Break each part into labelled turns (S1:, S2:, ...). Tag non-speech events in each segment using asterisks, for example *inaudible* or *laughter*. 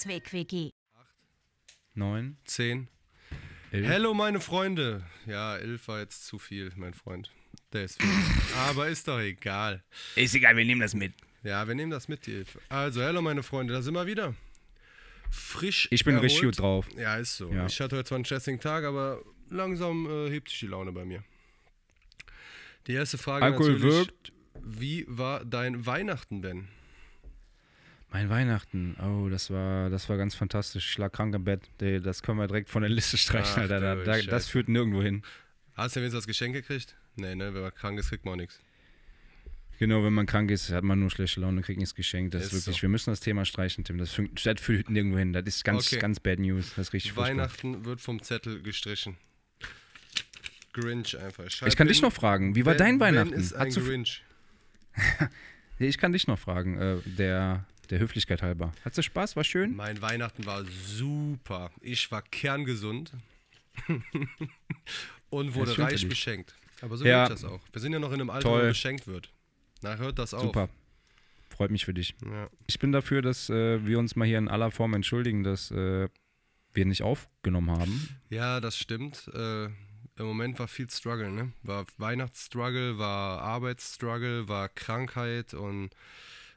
S1: Kurzweg-WG.
S2: Neun,
S3: Zehn.
S2: elf.
S3: Hello, meine Freunde. Ja, elf war jetzt zu viel, mein Freund. Der ist viel. Aber ist doch egal.
S2: Ist egal, wir nehmen das mit.
S3: Ja, wir nehmen das mit, die elf. Also, hello, meine Freunde, da sind wir wieder. Frisch.
S2: Ich bin
S3: erholt.
S2: richtig gut drauf.
S3: Ja, ist so.
S2: Ja.
S3: Ich hatte heute zwar einen stressigen Tag, aber langsam äh, hebt sich die Laune bei mir. Die erste Frage
S2: Alkohol
S3: natürlich.
S2: wirkt.
S3: Wie war dein Weihnachten, Ben?
S2: Mein Weihnachten, oh, das war, das war ganz fantastisch. Ich lag krank im Bett. Das können wir direkt von der Liste streichen,
S3: Ach,
S2: Alter. Da, da, das führt nirgendwo hin.
S3: Hast du wenigstens das Geschenk gekriegt? Nee, ne? Wenn man krank ist, kriegt man auch nichts.
S2: Genau, wenn man krank ist, hat man nur schlechte Laune, kriegt nichts geschenkt. Das ist,
S3: Ist
S2: wirklich,
S3: so.
S2: wir müssen das Thema streichen, Tim. Das, führt- das führt nirgendwo hin. Das ist ganz,
S3: Okay.
S2: ganz bad news. Das ist richtig furchtbar.
S3: Weihnachten wird vom Zettel gestrichen. Grinch einfach. Schreib
S2: Ich kann dich noch fragen, wie war
S3: Ben-
S2: dein Weihnachten?
S3: ist ein Grinch. *laughs*
S2: Ich kann dich noch fragen, äh, der, der Höflichkeit halber. Hattest du Spaß? War schön?
S3: Mein Weihnachten war super. Ich war kerngesund *laughs* und wurde
S2: für
S3: reich beschenkt. Aber so
S2: Ja.
S3: ich das auch. Wir sind ja noch in einem Alter, wo
S2: Toll.
S3: man beschenkt wird. Na, hört das auf.
S2: Super. Freut mich für dich.
S3: Ja.
S2: Ich bin dafür, dass äh, wir uns mal hier in aller Form entschuldigen, dass äh, wir nicht aufgenommen haben.
S3: ja, das stimmt. Äh, Im Moment war viel Struggle, ne? War Weihnachtsstruggle, war Arbeitsstruggle, war Krankheit und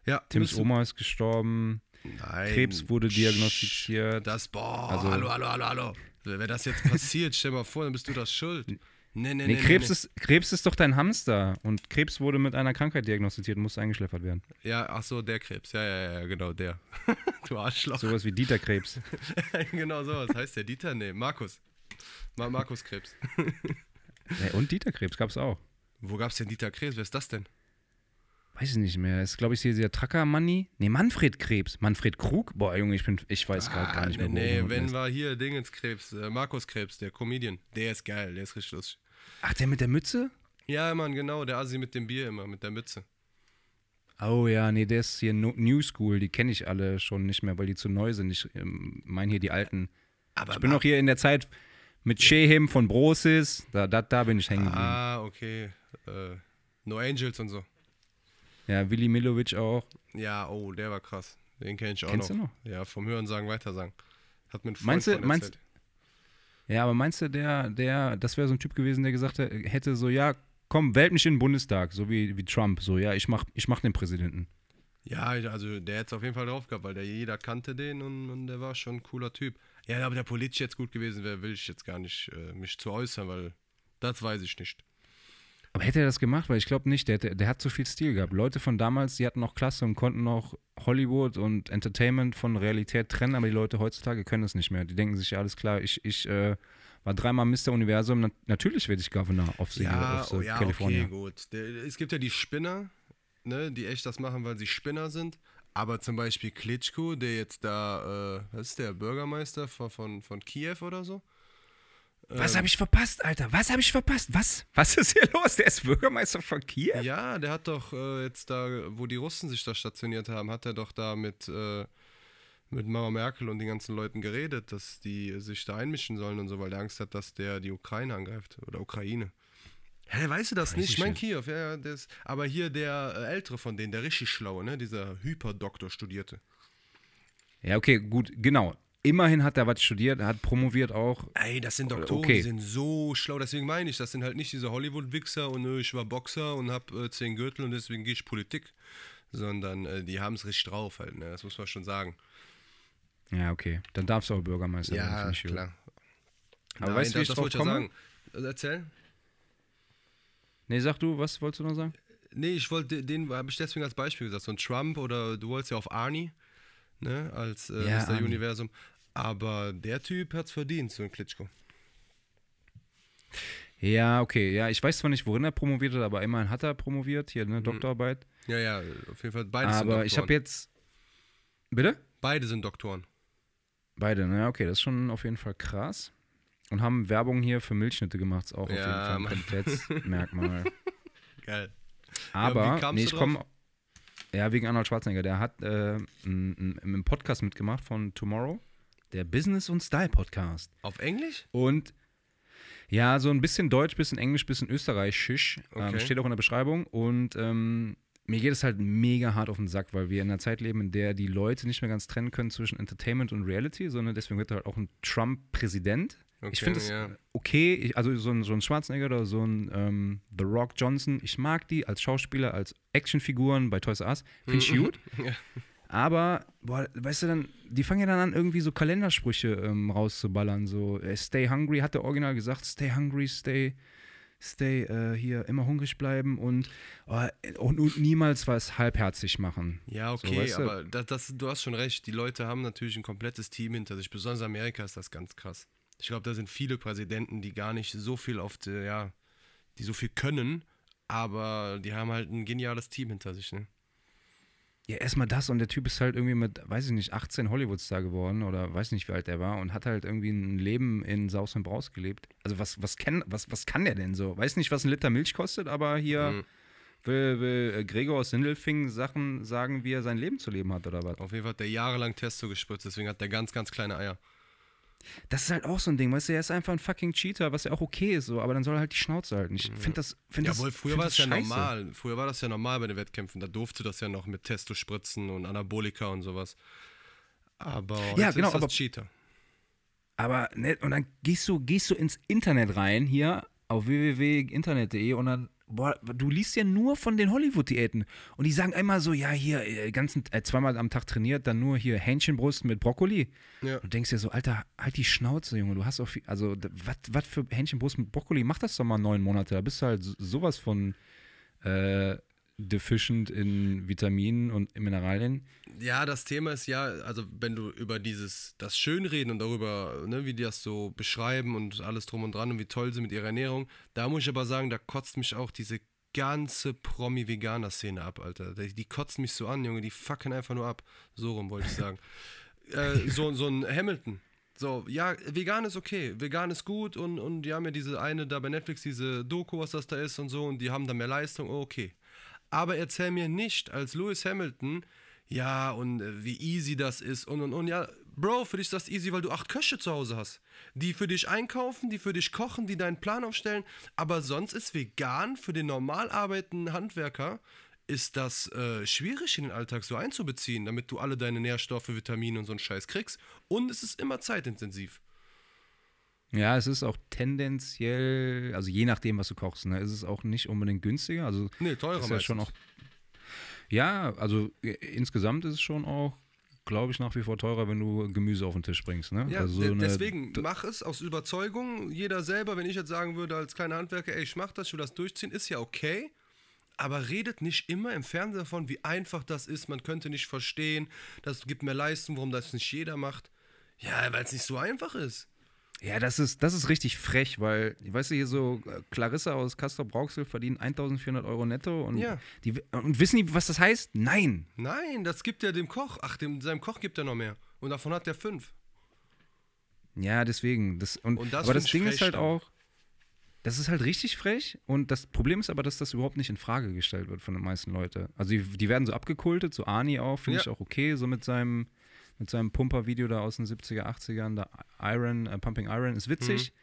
S3: ja.
S2: Tims Oma ist gestorben,
S3: Nein.
S2: Krebs wurde diagnostiziert.
S3: Das, boah,
S2: Also-
S3: hallo, hallo, hallo, hallo. Wenn das jetzt *laughs* passiert, stell mal vor, dann bist du das schuld. Nee, nee,
S2: Nee,
S3: nee.
S2: Krebs,
S3: nee,
S2: Ist, Krebs ist doch dein Hamster und Krebs wurde mit einer Krankheit diagnostiziert und musste eingeschläfert werden.
S3: Ja, ach so, der Krebs. Ja, ja, ja, genau, der. *laughs* du Arschloch.
S2: Sowas wie Dieter Krebs. *laughs*
S3: genau sowas. Heißt der Dieter? Nee, Markus. Ma Markus Krebs.
S2: Ja, und Dieter Krebs gab es auch.
S3: Wo gab's denn Dieter Krebs? Wer ist das denn?
S2: Weiß ich nicht mehr. Ist, glaube ich, hier dieser Tracker-Manni. Nee, Manfred Krebs. Manfred Krug? Boah, Junge, ich, bin, ich weiß gerade gar nicht mehr,
S3: nee, nee, wenn war hier Dingens Krebs, äh, Markus Krebs, der Comedian. Der ist geil, der ist richtig lustig.
S2: Ach, der mit der Mütze?
S3: Ja, Mann, genau, der Asi mit dem Bier immer, mit der Mütze.
S2: Oh ja, nee, der ist hier no New School. Die kenne ich alle schon nicht mehr, weil die zu neu sind. Ich ähm, meine hier die alten.
S3: Aber
S2: Ich bin noch hier in der Zeit mit Shehem von Brosis. Da, da, da bin ich hängen geblieben.
S3: Ah, okay. Äh, no Angels und so.
S2: Ja, Willi Milovic auch.
S3: Ja, oh, der war krass. Den kenn ich auch
S2: Kennst
S3: noch.
S2: du noch?
S3: Ja, vom Hören sagen, weitersagen. Hat Freund
S2: Meinst du- meinst-. Ja, aber meinst du, der, der, das wäre so ein Typ gewesen, der gesagt hätte, hätte so, ja, komm, wählt mich in den Bundestag, so wie, wie Trump, so, ja, ich mach, ich mach den Präsidenten.
S3: Ja, also der hätte es auf jeden Fall drauf gehabt, weil der jeder kannte den und, und der war schon ein cooler Typ. Ja, aber der politisch jetzt gut gewesen wäre, will ich jetzt gar nicht äh, mich zu äußern, weil das weiß ich nicht.
S2: Aber hätte er das gemacht? Weil ich glaube nicht, der, der, der hat so viel Stil gehabt. Leute von damals, die hatten noch Klasse und konnten noch Hollywood und Entertainment von Realität trennen, aber die Leute heutzutage können das nicht mehr. Die denken sich, ja, alles klar, ich, ich äh, war dreimal Mr. Universum, na, natürlich werde ich Governor of the,
S3: Ja,
S2: of the
S3: oh, ja
S2: California.
S3: okay, gut. Der, es gibt ja die Spinner, ne, die echt das machen, weil sie Spinner sind. Aber zum Beispiel Klitschko, der jetzt da, äh, was ist der, Bürgermeister von, von, von Kiew oder so?
S2: Was habe ich verpasst, Alter? Was habe ich verpasst? Was? Was ist hier los? Der ist Bürgermeister von Kiew?
S3: Ja, der hat doch äh, jetzt da, wo die Russen sich da stationiert haben, hat er doch da mit, äh, mit Mama Merkel und den ganzen Leuten geredet, dass die sich da einmischen sollen und so, weil er Angst hat, dass der die Ukraine angreift oder Ukraine. Hä, weißt du das
S2: Weiß
S3: nicht?
S2: ich nicht.
S3: Kiew, ja, ja, der ist, aber hier der äh, ältere von denen, der richtig schlaue, ne, dieser Hyperdoktor studierte.
S2: Ja, okay, gut, genau. Immerhin hat er was studiert, er hat promoviert auch.
S3: Ey, das sind Doktoren,
S2: Okay.
S3: die sind so schlau, deswegen meine ich, das sind halt nicht diese Hollywood-Wichser und äh, ich war Boxer und hab äh, zehn Gürtel und deswegen gehe ich Politik, sondern äh, die haben es richtig drauf halt, ne, das muss man schon sagen.
S2: Ja, okay. Dann darfst du auch Bürgermeister werden.
S3: Ja,
S2: ich gut.
S3: klar.
S2: Aber
S3: Nein,
S2: weißt du, wie ich
S3: das
S2: drauf
S3: wollte ich ja
S2: komme?
S3: sagen. Also erzähl.
S2: Nee, sag du, was wolltest du noch sagen?
S3: Nee, ich wollte, den habe ich deswegen als Beispiel gesagt. So ein Trump oder du wolltest ja auf Arnie, ne, als äh,
S2: Ja,
S3: Mr.
S2: Arnie.
S3: Universum. Aber der Typ hat's verdient, so ein Klitschko.
S2: Ja, okay. Ja, ich weiß zwar nicht, worin er promoviert hat, aber immerhin hat er promoviert, hier
S3: Mhm.
S2: eine Doktorarbeit.
S3: Ja, ja, auf jeden Fall. Beide sind
S2: aber ich habe jetzt. Bitte?
S3: Beide sind Doktoren.
S2: Beide, ne? Okay, das ist schon auf jeden Fall krass. Und haben Werbung hier für Milchschnitte gemacht, ist auch auf
S3: Ja,
S2: jeden Fall ein. Qualitätsmerkmal. *laughs*
S3: Geil.
S2: Aber,
S3: wie kamst
S2: nee, ich komme. Ja, wegen Arnold Schwarzenegger. Der hat äh, im Podcast mitgemacht von Tomorrow, der Business und Style Podcast.
S3: Auf Englisch?
S2: Und ja, so ein bisschen Deutsch, bisschen Englisch, bisschen Österreichisch. Ähm,
S3: Okay.
S2: steht auch in der Beschreibung. Und ähm, mir geht es halt mega hart auf den Sack, weil wir in einer Zeit leben, in der die Leute nicht mehr ganz trennen können zwischen Entertainment und Reality, sondern deswegen wird halt auch ein Trump Präsident.
S3: Okay,
S2: ich finde es
S3: ja.
S2: okay, ich, also so ein, so ein Schwarzenegger oder so ein ähm, The Rock Johnson, ich mag die als Schauspieler, als Actionfiguren bei Toys R Us, finde ich gut. *laughs*
S3: Ja.
S2: Aber, boah, weißt du dann, die fangen ja dann an, irgendwie so Kalendersprüche ähm, rauszuballern. So, äh, stay hungry, hat der Original gesagt, stay hungry, stay, stay, äh, hier, immer hungrig bleiben und, oh, und, und niemals was halbherzig machen.
S3: Ja,
S2: So,
S3: okay,
S2: weißt du?
S3: aber das, das, du hast schon recht. Die Leute haben natürlich ein komplettes Team hinter sich. Besonders in Amerika ist das ganz krass. Ich glaube, da sind viele Präsidenten, die gar nicht so viel auf der, ja, die so viel können, aber die haben halt ein geniales Team hinter sich, ne?
S2: Ja, erstmal das und der Typ ist halt irgendwie mit, weiß ich nicht, 18 Hollywood-Star geworden oder weiß nicht, wie alt er war und hat halt irgendwie ein Leben in Saus und Braus gelebt. Also was, was, kenn, was, was kann der denn so? Weiß nicht, was ein Liter Milch kostet, aber hier
S3: Mhm.
S2: will, will äh, Gregor aus Sindelfing Sachen sagen, wie er sein Leben zu leben hat oder was.
S3: Auf jeden Fall hat der jahrelang Testo gespritzt, deswegen hat der ganz, ganz kleine Eier.
S2: Das ist halt auch so ein Ding, weißt du, er ist einfach ein fucking Cheater, was ja auch okay ist, so, aber dann soll er halt die Schnauze halten. Ich finde das, find das
S3: Jawohl, früher
S2: find
S3: war das ja normal. Früher war das ja normal bei den Wettkämpfen. Da durfte das ja noch mit Testo spritzen und Anabolika und sowas. Aber
S2: Ja, genau,
S3: ist das
S2: aber-
S3: Cheater.
S2: Aber ne, und dann gehst du, gehst du ins Internet rein, hier auf www.internet.de und dann, boah, du liest ja nur von den Hollywood-Diäten. Und die sagen einmal so, ja, hier, äh, ganzen, äh, zweimal am Tag trainiert, dann nur hier Hähnchenbrust mit Brokkoli.
S3: Ja.
S2: Und du denkst dir so, Alter, halt die Schnauze, Junge, du hast auch viel, also, was für Hähnchenbrust mit Brokkoli, mach das doch mal neun Monate, da bist du halt so- sowas von äh, deficient in Vitaminen und Mineralien.
S3: Ja, das Thema ist ja, also wenn du über dieses, das Schönreden und darüber, ne, wie die das so beschreiben und alles drum und dran und wie toll sie mit ihrer Ernährung, da muss ich aber sagen, da kotzt mich auch diese ganze Promi-Veganer-Szene ab, Alter. Die, die kotzen mich so an, Junge, die fucken einfach nur ab. So rum wollte ich sagen. *laughs* äh, so, so ein Hamilton. So, ja, vegan ist okay, vegan ist gut und, und die haben ja diese eine da bei Netflix, diese Doku, was das da ist und so und die haben da mehr Leistung, oh, okay. Aber erzähl mir nicht als Lewis Hamilton, ja, und äh, wie easy das ist und und und. Ja, Bro, für dich ist das easy, weil du acht Köche zu Hause hast. Die für dich einkaufen, die für dich kochen, die deinen Plan aufstellen. Aber sonst ist vegan für den normal arbeitenden Handwerker ist das äh, schwierig in den Alltag so einzubeziehen, damit du alle deine Nährstoffe, Vitamine und so einen Scheiß kriegst. Und es ist immer zeitintensiv.
S2: Ja, es ist auch tendenziell, also je nachdem, was du kochst, ne, ist es auch nicht unbedingt günstiger. Also
S3: Nee, teurer
S2: ist ja schon auch. Ja, also äh, insgesamt ist es schon auch, glaube ich, nach wie vor teurer, wenn du Gemüse auf den Tisch bringst. Ne?
S3: Ja,
S2: also so
S3: deswegen mach es aus Überzeugung. Jeder selber, wenn ich jetzt sagen würde als kleiner Handwerker, ey, ich mach das, ich will das durchziehen, ist ja okay. Aber redet nicht immer im Fernsehen davon, wie einfach das ist. Man könnte nicht verstehen, das gibt mehr Leistung, warum das nicht jeder macht. Ja, weil es nicht so einfach ist.
S2: Ja, das ist, das ist richtig frech, weil, weißt du, hier so äh, Clarissa aus Castor Brauxel verdient 1400 Euro netto und,
S3: Ja.
S2: die, und wissen die, was das heißt? Nein.
S3: Nein, das gibt er dem Koch. Ach, dem, seinem Koch gibt er noch mehr. Und davon hat er fünf.
S2: Ja, deswegen. Das, und,
S3: Und das
S2: aber das Ding ist halt
S3: dann.
S2: auch, das ist halt richtig frech und das Problem ist aber, dass das überhaupt nicht in Frage gestellt wird von den meisten Leuten. Also die, die werden so abgekultet, so Ani auch, finde
S3: Ja.
S2: ich auch okay, so mit seinem, mit seinem Pumper-Video da aus den 70er, 80ern, da Iron, äh, Pumping Iron, ist witzig.
S3: Mhm.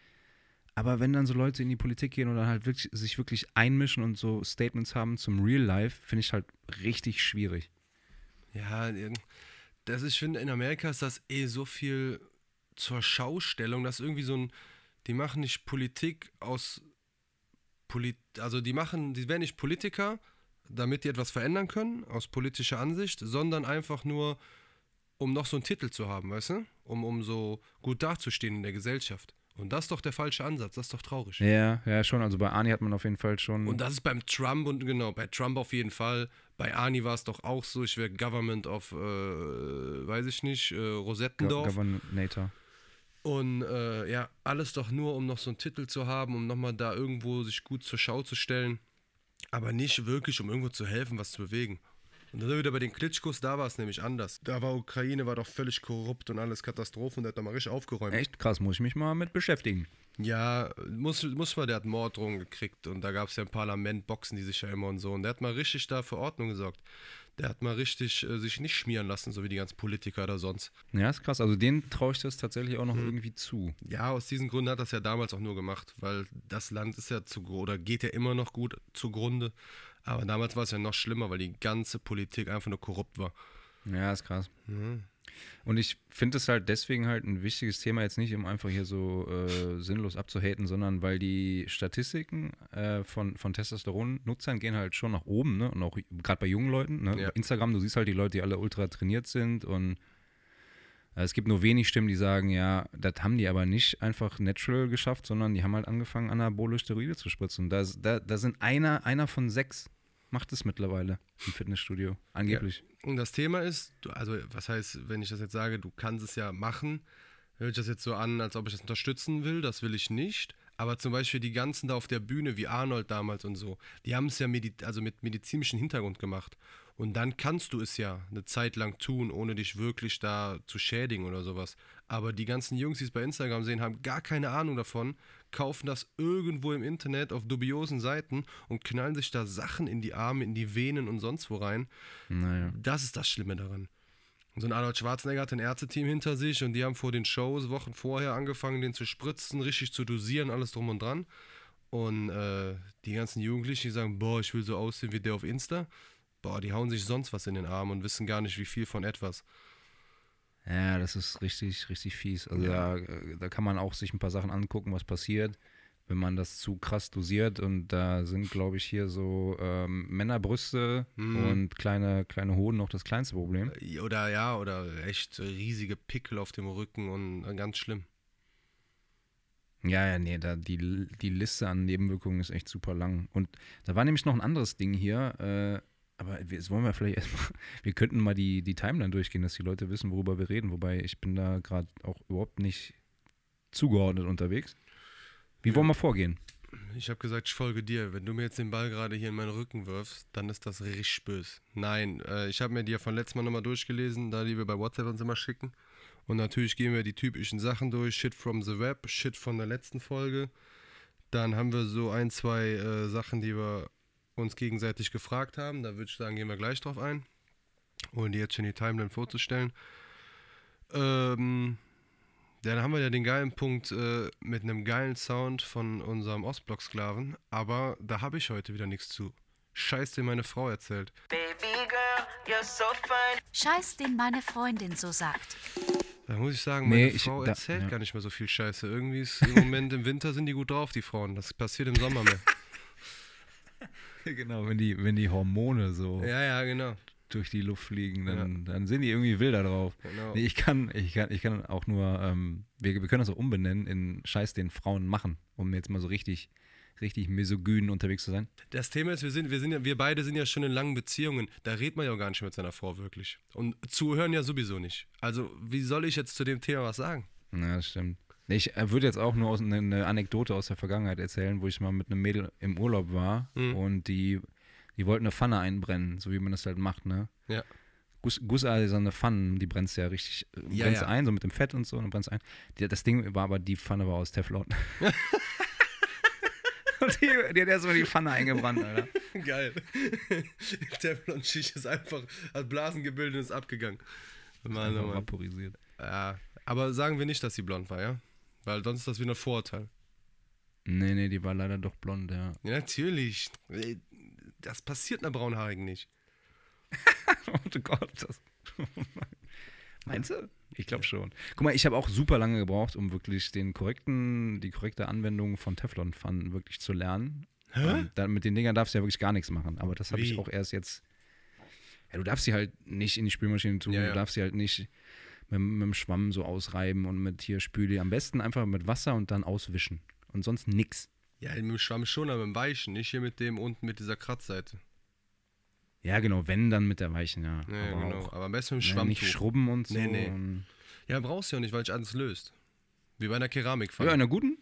S2: Aber wenn dann so Leute in die Politik gehen und dann halt wirklich, sich wirklich einmischen und so Statements haben zum Real Life, finde ich halt richtig schwierig.
S3: Ja, das ist, ich finde, in Amerika ist das eh so viel zur Schaustellung, dass irgendwie so ein, die machen nicht Politik aus, Polit, also die machen, die werden nicht Politiker, damit die etwas verändern können, aus politischer Ansicht, sondern einfach nur, um noch so einen Titel zu haben, weißt du? Um, um so gut dazustehen in der Gesellschaft. Und das ist doch der falsche Ansatz, das ist doch traurig.
S2: Ja, ja, schon. Also bei Ani hat man auf jeden Fall schon.
S3: Und das ist beim Trump und genau, bei Trump auf jeden Fall. Bei Ani war es doch auch so, ich wäre Government of, äh, weiß ich nicht, äh,
S2: Go
S3: Rosettendorf.
S2: Governator.
S3: und äh, ja, alles doch nur, um noch so einen Titel zu haben, um nochmal da irgendwo sich gut zur Schau zu stellen. Aber nicht wirklich, um irgendwo zu helfen, was zu bewegen. Und dann sind wir wieder bei den Klitschkos, da war es nämlich anders. Da war Ukraine, war doch völlig korrupt und alles Katastrophe und der hat da mal richtig aufgeräumt.
S2: Echt krass, muss ich mich mal mit beschäftigen.
S3: Ja, muss, muss mal, der hat Morddrohungen gekriegt und da gab es ja im Parlament, boxen die sich ja immer und so. Und der hat mal richtig da für Ordnung gesorgt. Der hat mal richtig äh, sich nicht schmieren lassen, so wie die ganzen Politiker oder sonst.
S2: Ja, ist krass. Also den traue ich das tatsächlich auch noch
S3: Mhm.
S2: irgendwie zu.
S3: Ja, aus diesen Gründen hat es ja damals auch nur gemacht, weil das Land ist ja zu oder geht ja immer noch gut zugrunde. Aber damals war es ja noch schlimmer, weil die ganze Politik einfach nur korrupt war.
S2: Ja, ist krass.
S3: Mhm.
S2: Und ich finde es halt deswegen halt ein wichtiges Thema, jetzt nicht, um einfach hier so äh, sinnlos abzuhaten, sondern weil die Statistiken äh, von, von Testosteron-Nutzern gehen halt schon nach oben, ne? Und auch gerade bei jungen Leuten, ne?
S3: Ja.
S2: Bei Instagram, du siehst halt die Leute, die alle ultra trainiert sind und es gibt nur wenig Stimmen, die sagen, ja, das haben die aber nicht einfach natural geschafft, sondern die haben halt angefangen, anabole Steroide zu spritzen. Da, da, da sind einer, einer von sechs macht es mittlerweile im Fitnessstudio, angeblich.
S3: Und das Thema ist, also was heißt, wenn ich das jetzt sage, du kannst es ja machen, hört sich das jetzt so an, als ob ich das unterstützen will, das will ich nicht. Aber zum Beispiel die ganzen da auf der Bühne, wie Arnold damals und so, die haben es ja medi also mit medizinischem Hintergrund gemacht. Und dann kannst du es ja eine Zeit lang tun, ohne dich wirklich da zu schädigen oder sowas. Aber die ganzen Jungs, die es bei Instagram sehen, haben gar keine Ahnung davon, kaufen das irgendwo im Internet auf dubiosen Seiten und knallen sich da Sachen in die Arme, in die Venen und sonst wo rein.
S2: Naja.
S3: Das ist das Schlimme daran. Und so ein Arnold Schwarzenegger hat ein Ärzteteam hinter sich und die haben vor den Shows Wochen vorher angefangen, den zu spritzen, richtig zu dosieren, alles drum und dran. Und äh, die ganzen Jugendlichen, die sagen, boah, ich will so aussehen wie der auf Insta. Boah, die hauen sich sonst was in den Arm und wissen gar nicht, wie viel von etwas.
S2: Ja, das ist richtig, richtig fies. Also
S3: Ja.
S2: da, äh, da kann man auch sich ein paar Sachen angucken, was passiert, wenn man das zu krass dosiert. Und da sind, glaube ich, hier so ähm, Männerbrüste
S3: Mhm.
S2: und kleine, kleine Hoden noch das kleinste Problem.
S3: Äh, Oder ja, oder echt riesige Pickel auf dem Rücken und äh, ganz schlimm.
S2: Ja, ja, nee, da die, die Liste an Nebenwirkungen ist echt super lang. Und da war nämlich noch ein anderes Ding hier, äh, aber wir- jetzt wollen wir vielleicht erstmal, *laughs* wir könnten mal die, die Timeline durchgehen, dass die Leute wissen, worüber wir reden. Wobei ich bin da gerade auch überhaupt nicht zugeordnet unterwegs. Wie wollen wir vorgehen?
S3: Ich habe gesagt, ich folge dir. Wenn du mir jetzt den Ball gerade hier in meinen Rücken wirfst, dann ist das richtig böse. Nein, äh, ich habe mir die ja von letztem Mal nochmal durchgelesen, da die wir bei WhatsApp uns immer schicken. Und natürlich gehen wir die typischen Sachen durch. Shit from the Web, Shit von der letzten Folge. Dann haben wir so ein, zwei äh, Sachen, die wir uns gegenseitig gefragt haben. Da würde ich sagen, gehen wir gleich drauf ein. Ohne die jetzt schon die Timeline vorzustellen. Ähm, dann haben wir ja den geilen Punkt äh, mit einem geilen Sound von unserem Ostblock-Sklaven, aber da habe ich heute wieder nichts zu. Scheiß, den meine Frau erzählt.
S1: Baby girl, you're so fine.
S4: Scheiß, den meine Freundin so sagt.
S3: Da muss ich sagen,
S2: Nee,
S3: meine
S2: ich-
S3: Frau
S2: da-
S3: erzählt
S2: ja.
S3: gar nicht mehr so viel Scheiße. Irgendwie ist im Moment im Winter sind die gut drauf, die Frauen. Das passiert im Sommer mehr. *laughs* *laughs*
S2: Genau, wenn die, wenn die Hormone so
S3: ja, ja, genau.
S2: durch die Luft fliegen, dann, dann sind die irgendwie wilder drauf.
S3: genau.
S2: Nee, ich kann, ich kann, ich kann auch nur, ähm, wir, wir können das auch umbenennen in Scheiß, den Frauen machen, um jetzt mal so richtig, richtig misogyn unterwegs zu sein.
S3: Das Thema ist, wir sind, wir sind ja, wir beide sind ja schon in langen Beziehungen. Da redet man ja auch gar nicht mit seiner Frau wirklich. Und zuhören ja sowieso nicht. Also, wie soll ich jetzt zu dem Thema was sagen?
S2: Ja, das stimmt. Ich äh, würde jetzt auch nur eine, eine Anekdote aus der Vergangenheit erzählen, wo ich mal mit einem Mädel im Urlaub war
S3: Mhm.
S2: und die, die wollten eine Pfanne einbrennen, so wie man das halt macht, ne?
S3: Ja.
S2: Guss, gusseiserne Pfannen, die brennst ja richtig, äh,
S3: Ja,
S2: brennst
S3: ja.
S2: ein, so mit dem Fett und so, und dann brennst ein. Die, das Ding war aber, die Pfanne war aus Teflon. *laughs* *laughs* und die, die hat erstmal die Pfanne eingebrannt, Alter. *laughs*
S3: Geil. Teflon-Schicht ist einfach, hat Blasen gebildet und ist abgegangen. Oh
S2: Einfach
S3: Mann.
S2: vaporisiert.
S3: Ja, aber sagen wir nicht, dass sie blond war, ja? Weil sonst ist das wieder ein Vorurteil.
S2: Nee, nee, die war leider doch blond, ja.
S3: Ja, natürlich. Ey, Das passiert einer Braunhaarigen nicht. *laughs*
S2: Oh Gott, das. *laughs* Meinst du? Ich glaube schon. Guck mal, ich habe auch super lange gebraucht, um wirklich den korrekten, die korrekte Anwendung von Teflonpfannen wirklich zu lernen. Ähm, da, mit den Dingern darfst du ja wirklich gar nichts machen. Aber das habe ich auch erst jetzt. Ja, du darfst sie halt nicht in die Spülmaschine tun,
S3: Ja, ja.
S2: du darfst sie halt nicht mit, mit dem Schwamm so ausreiben und mit hier Spüli. Am besten einfach mit Wasser und dann auswischen. Und sonst nix.
S3: Ja, mit dem Schwamm schon, aber mit dem Weichen, nicht hier mit dem unten mit dieser Kratzseite.
S2: Ja, genau, wenn, dann mit der weichen, ja.
S3: Ja,
S2: aber
S3: genau.
S2: auch,
S3: aber am besten mit dem
S2: ja,
S3: Schwamm.
S2: nicht schrubben und so.
S3: Nee, nee. Ja, brauchst du ja nicht, weil sich alles löst. Wie bei einer
S2: Ja,
S3: Keramikpfanne.
S2: in einer guten,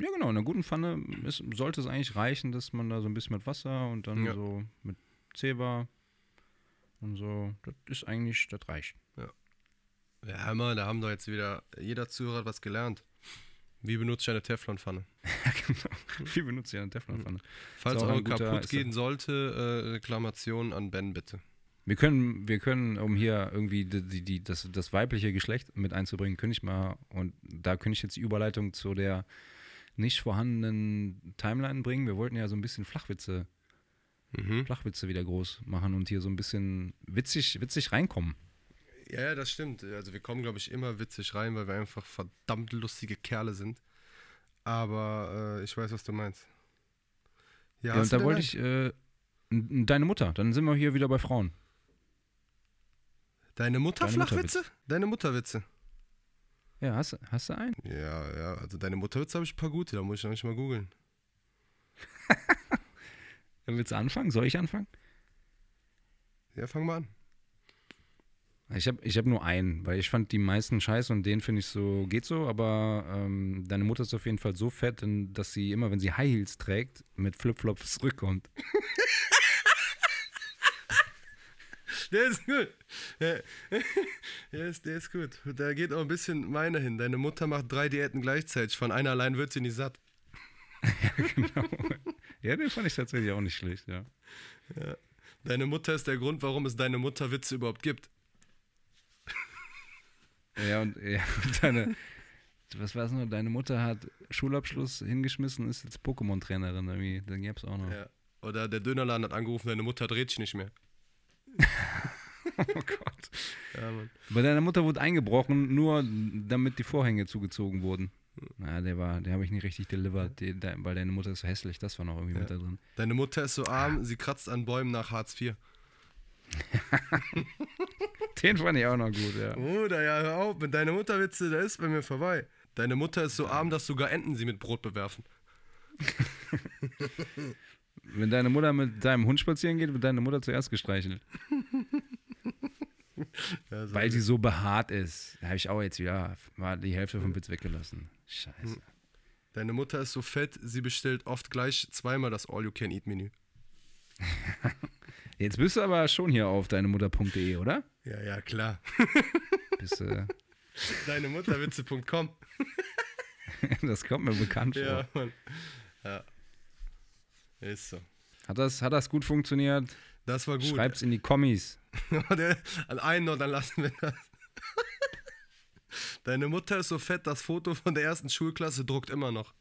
S2: ja genau, in einer guten Pfanne ist, sollte es eigentlich reichen, dass man da so ein bisschen mit Wasser und dann
S3: Ja.
S2: so mit Zewa und so, das ist eigentlich, das reicht.
S3: Ja, immer, da haben doch jetzt wieder jeder Zuhörer hat was gelernt. Wie benutze ich eine Teflonpfanne? *laughs*
S2: genau. Wie benutzt ihr eine Teflonpfanne?
S3: Falls eure kaputt gehen sollte, äh, Reklamation an Ben bitte.
S2: Wir können, wir können, um hier irgendwie die, die, die, das, das weibliche Geschlecht mit einzubringen, könnte ich mal, und da könnte ich jetzt die Überleitung zu der nicht vorhandenen Timeline bringen. Wir wollten ja so ein bisschen Flachwitze,
S3: Mhm.
S2: Flachwitze wieder groß machen und hier so ein bisschen witzig, witzig reinkommen.
S3: Ja, ja, das stimmt. Also wir kommen, glaube ich, immer witzig rein, weil wir einfach verdammt lustige Kerle sind. Aber äh, ich weiß, was du meinst.
S2: Ja,
S3: hast
S2: und da wollte ich, äh, deine Mutter, dann sind wir hier wieder bei Frauen.
S3: Deine Mutter
S2: Deine
S3: Flachwitze? Deine Mutterwitze.
S2: Ja, hast, hast du einen?
S3: Ja, ja, also deine Mutterwitze habe ich ein paar gute, da muss ich noch nicht mal googeln. *laughs*
S2: Willst du anfangen? Soll ich anfangen?
S3: Ja, fang mal an.
S2: Ich habe ich hab nur einen, weil ich fand die meisten scheiße und den finde ich so, geht so, aber ähm, deine Mutter ist auf jeden Fall so fett, dass sie immer, wenn sie High Heels trägt, mit Flipflops zurückkommt. *laughs*
S3: Der ist gut. Der, *laughs* der, ist, der ist gut. Da geht auch ein bisschen meiner hin. Deine Mutter macht drei Diäten gleichzeitig. Von einer allein wird sie nicht satt.
S2: genau. *laughs* Ja, den fand ich tatsächlich auch nicht schlecht, ja.
S3: Deine Mutter ist der Grund, warum es deine Mutterwitze überhaupt gibt.
S2: Ja, und, ja, *laughs* und deine, was war es noch? Deine Mutter hat Schulabschluss hingeschmissen, ist jetzt Pokémon-Trainerin irgendwie. Den gab's auch noch.
S3: Ja. Oder der Dönerladen hat angerufen, deine Mutter dreht sich nicht mehr. *laughs*
S2: Oh Gott.
S3: Ja, Mann.
S2: Bei deiner Mutter wurde eingebrochen, nur damit die Vorhänge zugezogen wurden. Na, der war, der habe ich nicht richtig delivered, die, der, weil deine Mutter ist so hässlich, das war noch irgendwie mit da drin.
S3: Deine Mutter ist so arm, sie kratzt an Bäumen nach Hartz IV. *laughs*
S2: Den fand ich auch noch gut, ja.
S3: Bruder, ja, hör auf, mit deiner Mutterwitze, der ist bei mir vorbei. Deine Mutter ist so arm, dass sogar Enten sie mit Brot bewerfen. *laughs*
S2: Wenn deine Mutter mit deinem Hund spazieren geht, wird deine Mutter zuerst gestreichelt. *laughs*
S3: Ja, so
S2: Weil sie so behaart ist. Da habe ich auch jetzt wieder mal die Hälfte vom Witz weggelassen. Scheiße.
S3: Deine Mutter ist so fett, sie bestellt oft gleich zweimal das All-You-Can-Eat-Menü.
S2: Jetzt bist du aber schon hier auf deinemutter.de, oder?
S3: Ja, ja, klar. *laughs*
S2: Bist, äh,
S3: Deinemutterwitze.com. *laughs*
S2: das kommt mir bekannt vor.
S3: Ja, Mann. Ja. Ist so.
S2: Hat, das, hat das gut funktioniert?
S3: Das war gut.
S2: Schreib's in die Kommis. *laughs*
S3: An einen noch, dann lassen wir das. Deine Mutter ist so fett, das Foto von der ersten Schulklasse druckt immer noch.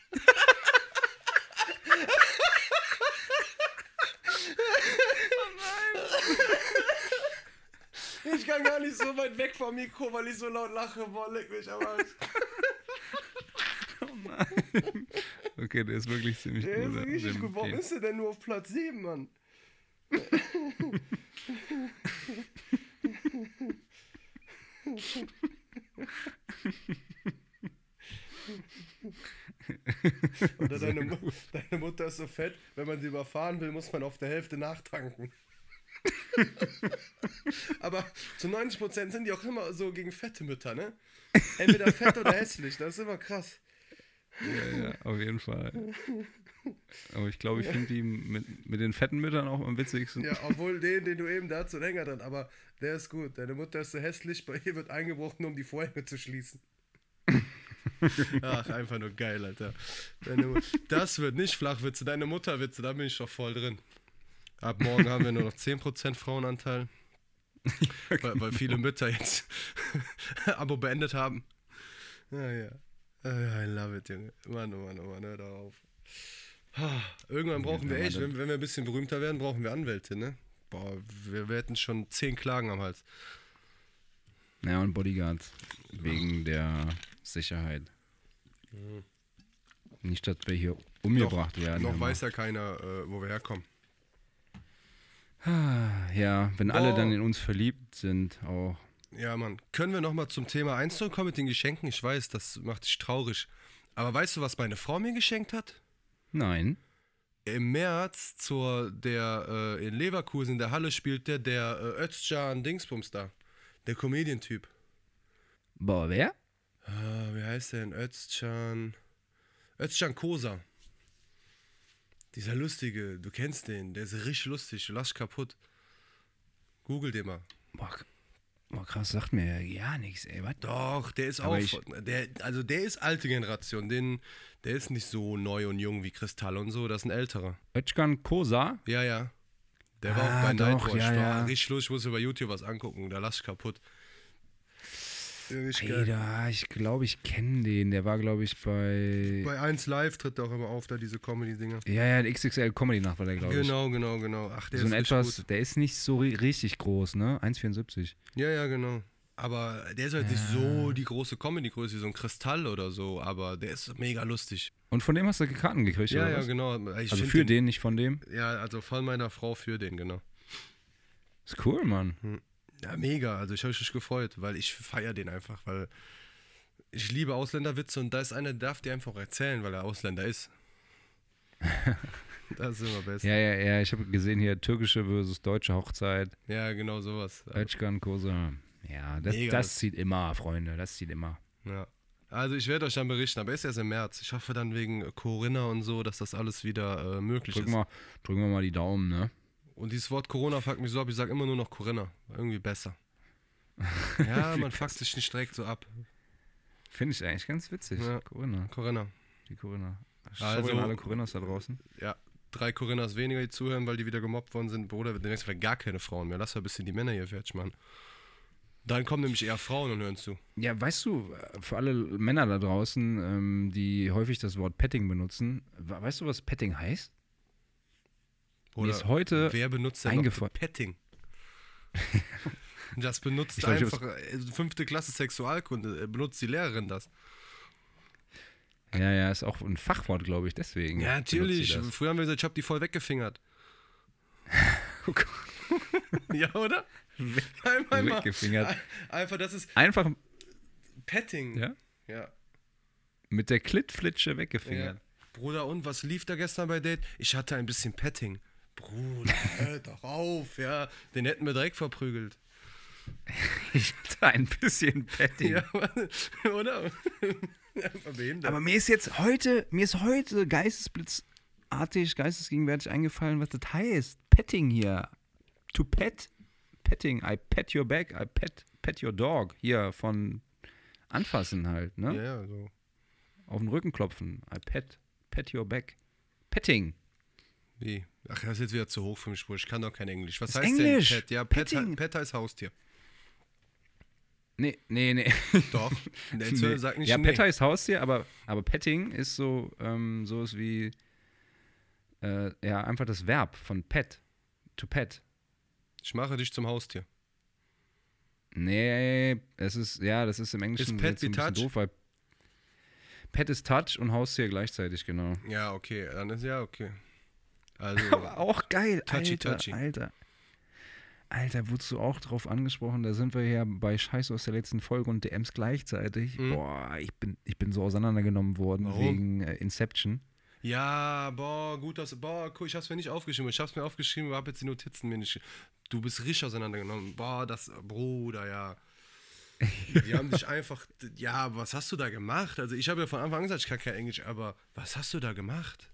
S3: Gar nicht so weit weg vom Mikro, weil ich so laut lache. Boah, leck mich am Arsch. *laughs*
S2: Okay, der ist wirklich ziemlich
S3: Der ist
S2: gut.
S3: richtig
S2: Den-
S3: gut. Warum ist er denn nur auf Platz 7, Mann? *laughs* Oder deine, Mu deine Mutter ist so fett, wenn man sie überfahren will, muss man auf der Hälfte nachtanken. *laughs* Aber zu 90% sind die auch immer so gegen fette Mütter, ne? Entweder fett oder hässlich, das ist immer krass.
S2: Ja, ja, auf jeden Fall. *laughs* Aber ich glaube, ich finde die mit, mit den fetten Müttern auch am witzigsten.
S3: Ja, obwohl den, den du eben da hast, so länger dran, aber der ist gut. Deine Mutter ist so hässlich, bei ihr wird eingebrochen, um die Vorhänge zu schließen. *laughs* Ach, einfach nur geil, Alter. Deine das wird nicht Flachwitze, deine Mutterwitze, da bin ich doch voll drin. Ab morgen haben wir nur noch 10% Frauenanteil. *laughs* weil, weil viele Mütter jetzt *laughs* Abo beendet haben. Naja. I love it, Junge. Mann, oh Mann, oh Mann, hör doch auf. Ah, Irgendwann brauchen wir
S2: Ja,
S3: echt, wenn, wenn wir ein bisschen berühmter werden, brauchen wir Anwälte, ne? Boah, wir, wir hätten schon zehn Klagen am Hals.
S2: Ja, und Bodyguards. Wegen der Sicherheit. Nicht, dass wir hier umgebracht werden.
S3: Noch weiß ja keiner, äh, wo wir herkommen.
S2: Ja, wenn alle dann in uns verliebt sind, auch.
S3: Ja, Mann. Können wir nochmal zum Thema 1 zurückkommen mit den Geschenken? Ich weiß, das macht dich traurig. Aber weißt du, was meine Frau mir geschenkt hat?
S2: Nein.
S3: Im März zur der äh, in Leverkusen in der Halle spielt der der äh, Özcan Dingsbums da. Der Comedian-Typ.
S2: Boah, wer?
S3: Ah, wie heißt der denn? Özcan. Özcan Kosa. Dieser lustige, du kennst den, der ist richtig lustig, du lachst kaputt. Google den mal.
S2: Boah, Boah, krass, sagt mir ja nichts, ey. Was?
S3: Doch, der ist
S2: Aber
S3: auch.
S2: ich-
S3: der, also der ist alte Generation. Den, der ist nicht so neu und jung wie Kristall und so. Das ist ein älterer.
S2: Özcan Kosa?
S3: Ja, ja. Der war
S2: Ah,
S3: auch bei
S2: doch,
S3: Nightwatch.
S2: ja, ja.
S3: Richtig los, ich muss über YouTube was angucken. Da lass ich kaputt. Geil.
S2: Alter, ich glaube, ich kenne den. Der war, glaube ich, bei.
S3: Bei 1 Live tritt er auch immer auf, da diese Comedy-Dinger.
S2: Ja, ja, XXL Comedy Nacht war der, glaube ich.
S3: Genau, genau, genau. Ach, der
S2: so ein
S3: ist richtig
S2: etwas,
S3: gut.
S2: der ist nicht so ri- richtig groß, ne? 1,74.
S3: Ja, ja, genau. Aber der ist halt nicht so die große Comedy-Größe so ein Kristall oder so, aber der ist mega lustig.
S2: Und von dem hast du Karten gekriegt,
S3: Ja,
S2: oder
S3: ja,
S2: was?
S3: genau. Ich
S2: Also für
S3: den,
S2: den, nicht von dem?
S3: Ja, also von meiner Frau für den, genau.
S2: Ist cool, Mann.
S3: Ja, mega. Also ich habe mich gefreut, weil ich feiere den einfach, weil ich liebe Ausländerwitze und da ist einer, der darf dir einfach erzählen, weil er Ausländer ist. *laughs* das ist immer best.
S2: Ja, ja, ja, ich habe gesehen hier türkische versus deutsche Hochzeit.
S3: Ja, genau sowas.
S2: Özcan Kosa. Ja, das,
S3: Mega
S2: das zieht immer, Freunde, das zieht immer.
S3: Ja. Also ich werde euch dann berichten, aber ist erst im März. Ich hoffe dann wegen Corinna und so, dass das alles wieder äh, möglich
S2: Drücken
S3: ist.
S2: wir, drücken wir mal die Daumen, ne?
S3: Und dieses Wort Corona fuckt mich so ab, ich sage immer nur noch Corinna. Irgendwie besser. *laughs* Ja, man fuckt sich nicht direkt so ab.
S2: Finde ich eigentlich ganz witzig.
S3: Ja.
S2: Corinna,
S3: Corinna.
S2: die Corinna.
S3: Also-
S2: Sorry an alle Corinnas da draußen.
S3: Ja, drei Corinnas weniger, die zuhören, weil die wieder gemobbt worden sind. Bruder, demnächst wir gar keine Frauen mehr. Lass mal ein bisschen die Männer hier fertig machen. Dann kommen nämlich eher Frauen und hören zu.
S2: Ja, weißt du, für alle Männer da draußen, ähm, die häufig das Wort Petting benutzen, we- weißt du, was Petting heißt? Mir
S3: Oder
S2: ist heute
S3: wer benutzt denn
S2: eingefallen.
S3: Petting? *laughs* Das benutzt
S2: glaub,
S3: einfach äh, fünfte Klasse Sexualkunde. äh, Benutzt die Lehrerin das?
S2: Ja, ja, ist auch ein Fachwort, glaube ich, deswegen.
S3: Ja, natürlich. Früher haben wir gesagt, ich habe die voll weggefingert. *laughs* *laughs* ja, oder? Einmal, einmal.
S2: Weggefingert.
S3: Einfach, das ist
S2: Einfach
S3: Petting.
S2: Ja?
S3: Ja.
S2: mit der Klittflitsche
S3: ja.
S2: weggefingert.
S3: Bruder, und was lief da gestern bei Date? Ich hatte ein bisschen Petting. Bruder, hör doch auf, ja. Den hätten wir direkt verprügelt. *laughs*
S2: Ich hatte ein bisschen Petting.
S3: Ja, *laughs* oder?
S2: Aber mir ist jetzt heute, mir ist heute geistesblitzartig, geistesgegenwärtig eingefallen, was das heißt. Petting hier. To pet. Petting. I pet your back. I pet, pet your dog. Hier von anfassen halt, ne?
S3: ja, ja, so.
S2: Auf den Rücken klopfen. I pet, pet your back. Petting.
S3: Wie? Ach, das ist jetzt wieder zu hoch für mich, Bruder. Ich kann doch kein Englisch. Was
S2: Das
S3: heißt
S2: Englisch.
S3: denn Pet? Ja, Pet. Pet heißt Haustier.
S2: Nee, nee, nee.
S3: Doch. *laughs* Jetzt
S2: nee.
S3: sag nicht
S2: ja,
S3: nee.
S2: Pet heißt Haustier, aber, aber Petting ist so, ähm, sowas wie, äh, ja, einfach das Verb von pet. To pet.
S3: Ich mache dich zum Haustier.
S2: Nee, es ist, ja, das ist im Englischen
S3: Ist Pet
S2: so
S3: wie Touch?
S2: doof, weil Pet ist Touch und Haustier gleichzeitig, genau.
S3: Ja, okay. Dann ist ja okay. Also, *laughs*
S2: Aber auch geil,
S3: Touchy,
S2: Alter,
S3: touchy.
S2: Alter. Alter, wurdest du auch drauf angesprochen? Da sind wir ja bei Scheiß aus der letzten Folge und DMs gleichzeitig.
S3: Mhm.
S2: Boah, ich bin, ich bin so auseinandergenommen worden
S3: Warum?
S2: wegen äh, Inception.
S3: ja, boah, gut, dass, boah, cool, ich hab's mir nicht aufgeschrieben. Ich hab's mir aufgeschrieben, aber hab jetzt die Notizen mir nicht. Du bist richtig auseinandergenommen. Boah, das, Bruder, ja. *laughs* Die haben dich einfach, ja, was hast du da gemacht? Also, ich habe ja von Anfang an gesagt, ich kann kein Englisch, aber was hast du da gemacht?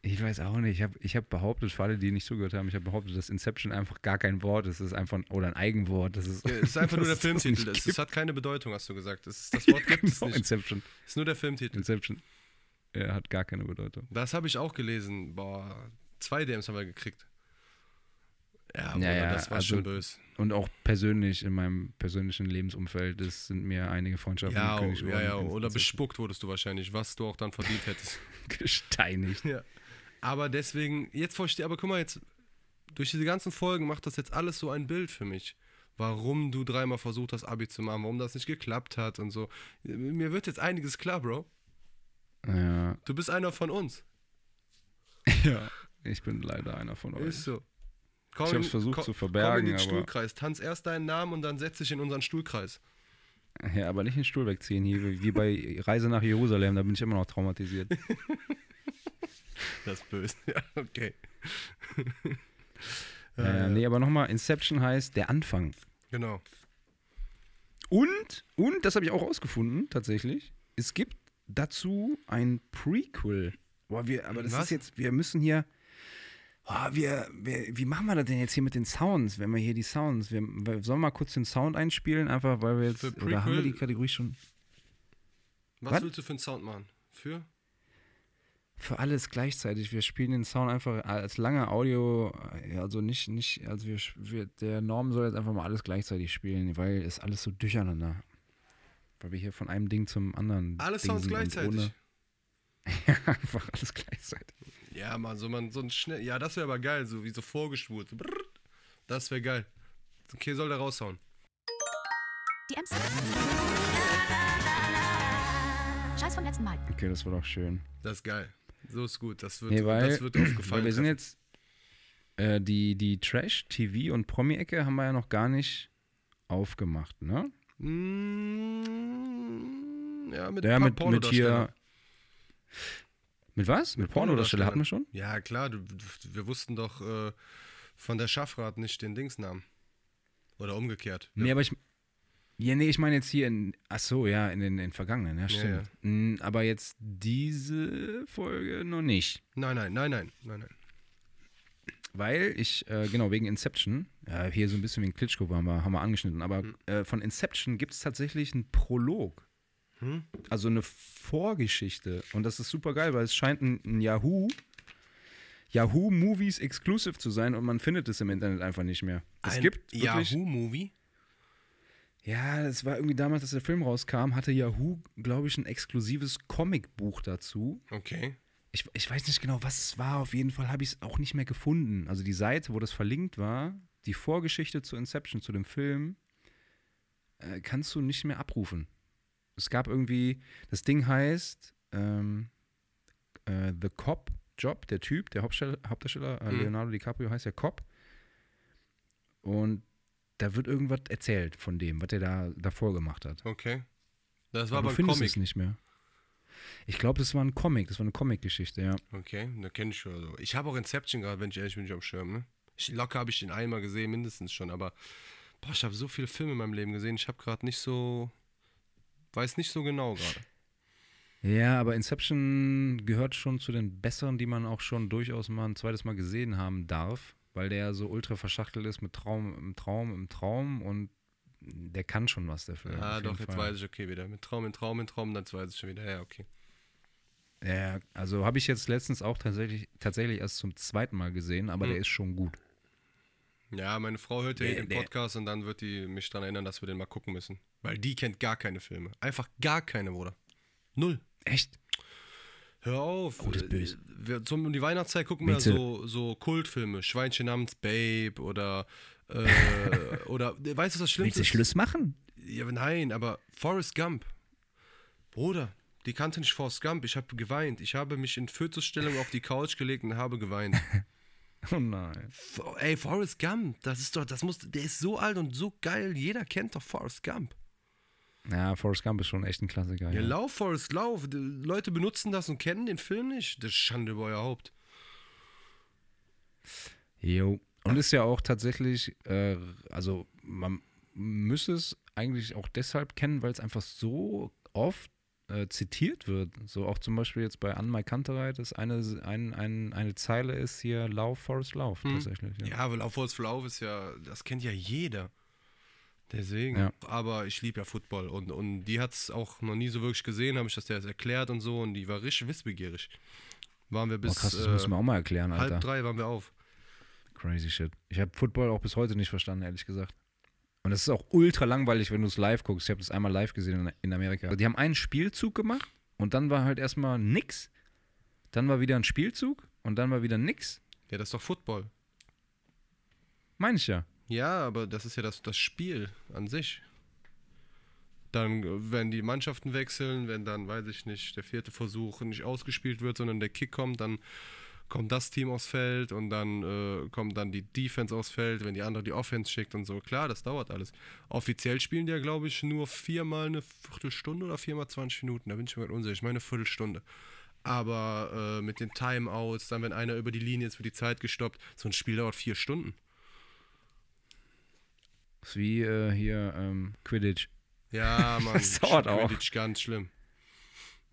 S2: Ich weiß auch nicht. Ich habe ich hab behauptet, für alle, die nicht zugehört haben, ich habe behauptet, dass Inception einfach gar kein Wort ist. Es ist einfach, oder ein Eigenwort. Das ist,
S3: Ja, Es ist einfach *laughs* nur der
S2: es
S3: Filmtitel. Es, es hat keine Bedeutung, hast du gesagt. Das, ist, das Wort gibt es
S2: Genau,
S3: nicht.
S2: Inception.
S3: Es ist nur der Filmtitel.
S2: Inception. Ja, hat gar keine Bedeutung.
S3: Das habe ich auch gelesen. Boah, zwei DMs haben wir gekriegt. Ja, Bruder,
S2: ja,
S3: das war
S2: also-
S3: schon böse.
S2: Und auch persönlich, in meinem persönlichen Lebensumfeld, das sind mir einige Freundschaften
S3: Ja,
S2: gekündigt
S3: ja,
S2: worden.
S3: ja, oder bespuckt wurdest du wahrscheinlich, was du auch dann verdient hättest. *laughs*
S2: gesteinigt.
S3: ja. Aber deswegen, jetzt verstehe, aber guck mal, jetzt, durch diese ganzen Folgen macht das jetzt alles so ein Bild für mich. Warum du dreimal versucht hast, Abi zu machen, warum das nicht geklappt hat und so. Mir wird jetzt einiges klar, Bro.
S2: Ja,
S3: Du bist einer von uns. *laughs*
S2: ja. Ich bin leider einer von euch.
S3: Ist so. Komm
S2: Ich hab's versucht
S3: komm-
S2: zu verbergen,
S3: Komm in den
S2: aber-
S3: Stuhlkreis. Tanz erst deinen Namen und dann setz dich in unseren Stuhlkreis.
S2: Ja, aber nicht den Stuhl wegziehen hier, wie bei Reise nach Jerusalem, da bin ich immer noch traumatisiert. *laughs*
S3: Das böse. Ja, okay.
S2: äh, nee, aber nochmal, Inception heißt der Anfang.
S3: Genau.
S2: Und, und, das habe ich auch rausgefunden, tatsächlich, es gibt dazu ein Prequel. Boah, wir, aber das
S3: Was?
S2: ist jetzt, wir müssen hier, oh, wir, wir, wie machen wir das denn jetzt hier mit den Sounds, wenn wir hier die Sounds, wir, wir sollen wir mal kurz den Sound einspielen, einfach weil wir jetzt,
S3: Für
S2: oder haben wir die
S3: Prequel?
S2: Kategorie schon?
S3: Was,
S2: Was?
S3: willst du für einen Sound machen? Für?
S2: Für alles gleichzeitig. Wir spielen den Sound einfach als lange Audio, ja, also nicht, nicht, also wir, wir, der Norm soll jetzt einfach mal alles gleichzeitig spielen, weil es alles so durcheinander. Weil wir hier von einem Ding zum anderen.
S3: Alle
S2: dingsen
S3: Sounds
S2: und
S3: gleichzeitig.
S2: ohne- *laughs* Ja, einfach alles gleichzeitig.
S3: Ja, man, so, man, so ein schnell. Ja, das wäre aber geil, so wie so vorgespult. So. Das wäre geil. Okay, soll der raushauen.
S4: Die MC. Scheiß vom letzten Mal.
S2: Okay, das war doch schön.
S3: Das ist geil. So ist gut. Das wird,
S2: Nee, weil,
S3: das wird aufgefallen.
S2: weil wir sind jetzt, äh, die, die Trash, TV und Promi-Ecke haben wir ja noch gar nicht aufgemacht, ne?
S3: Mm, ja, mit,
S2: Ja, mit, mit hier. Mit was? Mit, Pornodarsteller hatten wir schon?
S3: Ja, klar. Du, du, wir wussten doch äh, von der Schaffrat nicht den Dingsnamen. Oder umgekehrt.
S2: Nee, aber ich. Ja, nee, ich meine jetzt hier in. Ach so, ja, in den in vergangenen, ja, stimmt.
S3: ja.
S2: Mm, Aber jetzt diese Folge noch nicht.
S3: Nein, nein, nein, nein, nein, nein.
S2: Weil ich, äh, genau, wegen Inception, ja, hier so ein bisschen wegen Klitschko haben wir, haben wir angeschnitten, aber äh, von Inception gibt es tatsächlich einen Prolog.
S3: Hm?
S2: Also eine Vorgeschichte. Und das ist super geil, weil es scheint ein, ein Yahoo. Yahoo Movies Exclusive zu sein und man findet es im Internet einfach nicht mehr. Es
S3: Ein
S2: gibt wirklich.
S3: Yahoo-Movie?
S2: Ja, das war irgendwie damals, als der Film rauskam, hatte Yahoo, glaube ich, ein exklusives Comicbuch dazu.
S3: Okay.
S2: Ich, ich weiß nicht genau, was es war. Auf jeden Fall habe ich es auch nicht mehr gefunden. Also die Seite, wo das verlinkt war, die Vorgeschichte zu Inception, zu dem Film, äh, kannst du nicht mehr abrufen. Es gab irgendwie, das Ding heißt ähm, äh, The Cop Job, der Typ, der Hauptdarsteller, Hauptdarsteller äh,
S3: Mhm.
S2: Leonardo DiCaprio heißt ja Cop. Und da wird irgendwas erzählt von dem, was er da davor gemacht hat.
S3: Okay. Das war
S2: Aber
S3: aber ein Comic.
S2: es nicht mehr. Ich glaube, das war ein Comic, das war eine Comic-Geschichte, ja.
S3: Okay, da kenne ich schon. So. Ich habe auch Inception gerade, wenn ich ehrlich bin, nicht am Schirm. Ne? Ich, locker habe ich den einmal gesehen, mindestens schon. Aber boah, ich habe so viele Filme in meinem Leben gesehen. Ich habe gerade nicht so. Weiß nicht so genau gerade.
S2: Ja, aber Inception gehört schon zu den besseren, die man auch schon durchaus mal ein zweites Mal gesehen haben darf, weil der so ultra verschachtelt ist mit Traum im Traum im Traum und der kann schon was, der Film. Jeden
S3: doch, jetzt
S2: Fall.
S3: weiß ich, okay, wieder. Mit Traum in Traum in Traum, dann weiß ich schon wieder. Ja, okay.
S2: Ja, also habe ich jetzt letztens auch tatsächlich, tatsächlich erst zum zweiten Mal gesehen, aber
S3: Hm.
S2: der ist schon gut.
S3: Ja, meine Frau hört ja
S2: Der-
S3: den
S2: der-
S3: Podcast und dann wird die mich daran erinnern, dass wir den mal gucken müssen. Weil die kennt gar keine Filme. Einfach gar keine, Bruder. Null.
S2: Echt?
S3: Hör auf.
S2: Oh, das ist böse.
S3: Wir, zum, um die Weihnachtszeit gucken wir so, so Kultfilme. Schweinchen namens Babe oder. Äh, *laughs* oder. Weißt du, was das Schlimmste ist?
S2: machen?
S3: Ja, nein, aber Forrest Gump. Bruder, die kannte nicht Forrest Gump. Ich habe geweint. Ich habe mich in Fötusstellung auf die Couch gelegt und habe geweint. *laughs*
S2: Oh nein.
S3: Ey, Forrest Gump, das ist doch, das muss, der ist so alt und so geil. Jeder kennt doch Forrest Gump.
S2: Ja, Forrest Gump ist schon echt ein Klassiker.
S3: Ja,
S2: Ja,
S3: lauf, Forrest, lauf. Die Leute benutzen das und kennen den Film nicht. Das ist Schande über euer Haupt.
S2: Jo. Und ist ja auch tatsächlich, äh, also man müsste es eigentlich auch deshalb kennen, weil es einfach so oft äh, zitiert wird. So auch zum Beispiel jetzt bei Anne Kantereit, dass eine, ein, ein, eine Zeile ist hier Lauf, Forest Lauf
S3: Hm.
S2: tatsächlich. Ja.
S3: Ja, weil Lauf, Forrest, Lauf ist ja, das kennt ja jeder. Deswegen.
S2: Ja.
S3: Aber ich liebe ja Football und, und die hat es auch noch nie so wirklich gesehen, habe ich das der erklärt und so und die war richtig wissbegierig. Waren wir bis
S2: krass, das
S3: äh,
S2: müssen wir auch mal erklären, Alter.
S3: halb drei waren wir auf.
S2: Crazy shit. Ich habe Football auch bis heute nicht verstanden, ehrlich gesagt. Und es ist auch ultra langweilig, wenn du es live guckst. Ich habe das einmal live gesehen in, in Amerika. Die haben einen Spielzug gemacht und dann war halt erstmal nix. Dann war wieder ein Spielzug und dann war wieder nix.
S3: Ja, das ist doch Football.
S2: Meine ich ja.
S3: Ja, aber das ist ja das, das Spiel an sich. Dann, äh, wenn die Mannschaften wechseln, wenn dann, weiß ich nicht, der vierte Versuch nicht ausgespielt wird, sondern der Kick kommt, dann kommt das Team aufs Feld und dann äh, kommt dann die Defense aufs Feld, wenn die andere die Offense schickt und so. Klar, das dauert alles. Offiziell spielen die ja, glaube ich, nur viermal eine Viertelstunde oder viermal 20 Minuten. Da bin ich mir gerade unsicher. Ich meine eine Viertelstunde. Aber äh, mit den Timeouts, dann wenn einer über die Linie ist, wird die Zeit gestoppt. So ein Spiel dauert vier Stunden.
S2: Das ist wie äh, hier ähm, Quidditch.
S3: Ja, *laughs* Mann.
S2: Das dauert auch.
S3: Quidditch, ganz schlimm.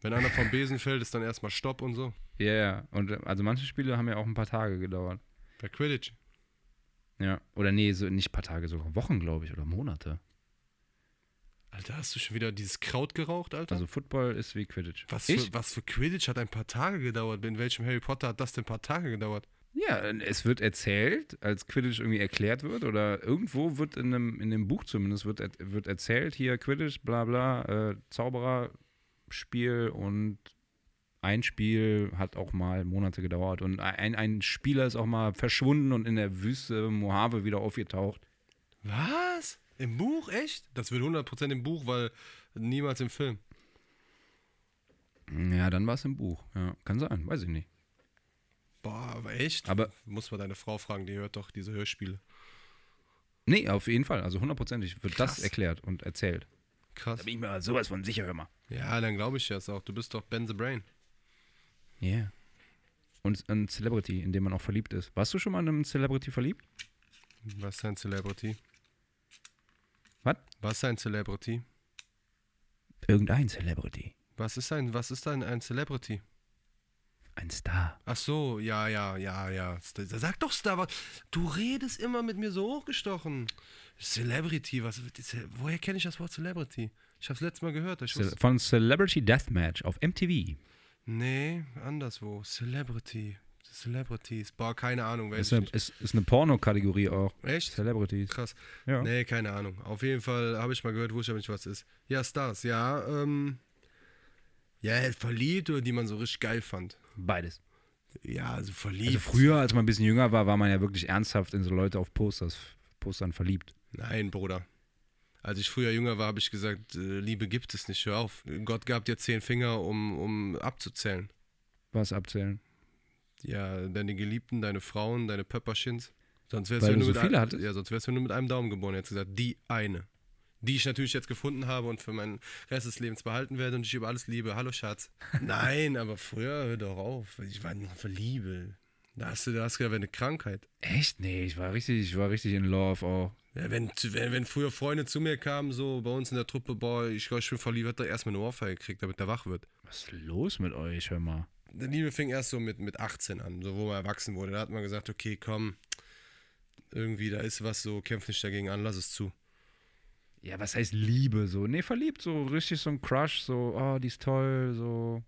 S3: Wenn einer vom Besen fällt, ist dann erstmal Stopp und so.
S2: Ja, ja. Und äh, also manche Spiele haben ja auch ein paar Tage gedauert.
S3: Bei Quidditch.
S2: Ja. Oder nee, so nicht ein paar Tage, sogar Wochen, glaube ich, oder Monate.
S3: Alter, hast du schon wieder dieses Kraut geraucht, Alter?
S2: Also Football ist wie Quidditch.
S3: was,
S2: ich?
S3: für, was für Quidditch hat ein paar Tage gedauert? In welchem Harry Potter hat das denn ein paar Tage gedauert?
S2: Ja, es wird erzählt, als Quidditch irgendwie erklärt wird, oder irgendwo wird in einem, in dem Buch zumindest wird, wird erzählt, hier Quidditch, bla bla, äh, Zaubererspiel und ein Spiel hat auch mal Monate gedauert und ein, ein Spieler ist auch mal verschwunden und in der Wüste Mojave wieder aufgetaucht.
S3: Was? Im Buch? Echt? Das wird 100% im Buch, weil niemals im Film.
S2: Ja, dann war es im Buch. Ja, kann sein, weiß ich nicht.
S3: Boah, aber echt?
S2: Aber-
S3: Muss mal deine Frau fragen, die hört doch diese Hörspiele.
S2: Nee, auf jeden Fall. Also hundertprozentig wird
S3: Krass.
S2: das erklärt und erzählt.
S3: Krass.
S2: bin ich mir sowas von sicher, hör mal.
S3: Ja, dann glaube ich das auch. Du bist doch Ben the Brain.
S2: Ja. Yeah. Und ein Celebrity, in dem man auch verliebt ist. Warst du schon mal in einem Celebrity verliebt?
S3: Was ist ein Celebrity?
S2: Was?
S3: Was ist ein Celebrity?
S2: Irgendein Celebrity.
S3: Was ist ein, was ist ein, ein Celebrity?
S2: Ein Star.
S3: Ach so, ja, ja, ja, ja. Sag doch Star, was- du redest immer mit mir so hochgestochen. Celebrity, was, woher kenne ich das Wort Celebrity? Ich habe es letztes Mal gehört. Wusste,
S2: von Celebrity Deathmatch auf MTV.
S3: nee, anderswo. Celebrity. Celebrities. Boah, keine Ahnung. Weiß
S2: Ist eine, ist, ist eine Porno-Kategorie auch.
S3: Echt?
S2: Celebrities.
S3: Krass.
S2: Ja.
S3: Nee, keine Ahnung. Auf jeden Fall habe ich mal gehört, wusste aber nicht, was ist. Ja, Stars, ja, ähm. Ja, verliebt oder die man so richtig geil fand.
S2: Beides.
S3: Ja, also verliebt.
S2: Also früher, als man ein bisschen jünger war, war man ja wirklich ernsthaft in so Leute auf Posters, Postern verliebt.
S3: Nein, Bruder. Als ich früher jünger war, habe ich gesagt, äh, Liebe gibt es nicht, hör auf. Gott gab dir zehn Finger, um, um abzuzählen.
S2: Was abzählen?
S3: Ja, deine Geliebten, deine Frauen, deine Pöpperchens. Sonst wärst
S2: Weil
S3: du
S2: du
S3: nur
S2: so
S3: mit
S2: viele hattest?
S3: Ja, sonst wärst du nur mit einem Daumen geboren. Jetzt gesagt, die eine. Die ich natürlich jetzt gefunden habe und für meinen Rest des Lebens behalten werde und ich über alles liebe. Hallo Schatz. *laughs* Nein, aber früher, hör doch auf. Ich war nur für Liebe. Da hast du, da hast du wäre eine Krankheit.
S2: Echt? Nee, ich war richtig, ich war richtig in Love auch.
S3: Ja, wenn, wenn, wenn früher Freunde zu mir kamen, so bei uns in der Truppe, boah, ich, ich bin verliebt, hat er erstmal eine Ohrfeige gekriegt, damit er wach wird.
S2: Was ist los mit euch, hör mal?
S3: Die Liebe fing erst so mit, mit 18 an, so wo man erwachsen wurde. Da hat man gesagt, okay, komm, irgendwie, da ist was so, kämpf nicht dagegen an, lass es zu.
S2: Ja, was heißt Liebe so? Nee, verliebt, so richtig so ein Crush, so, oh, die ist toll, so.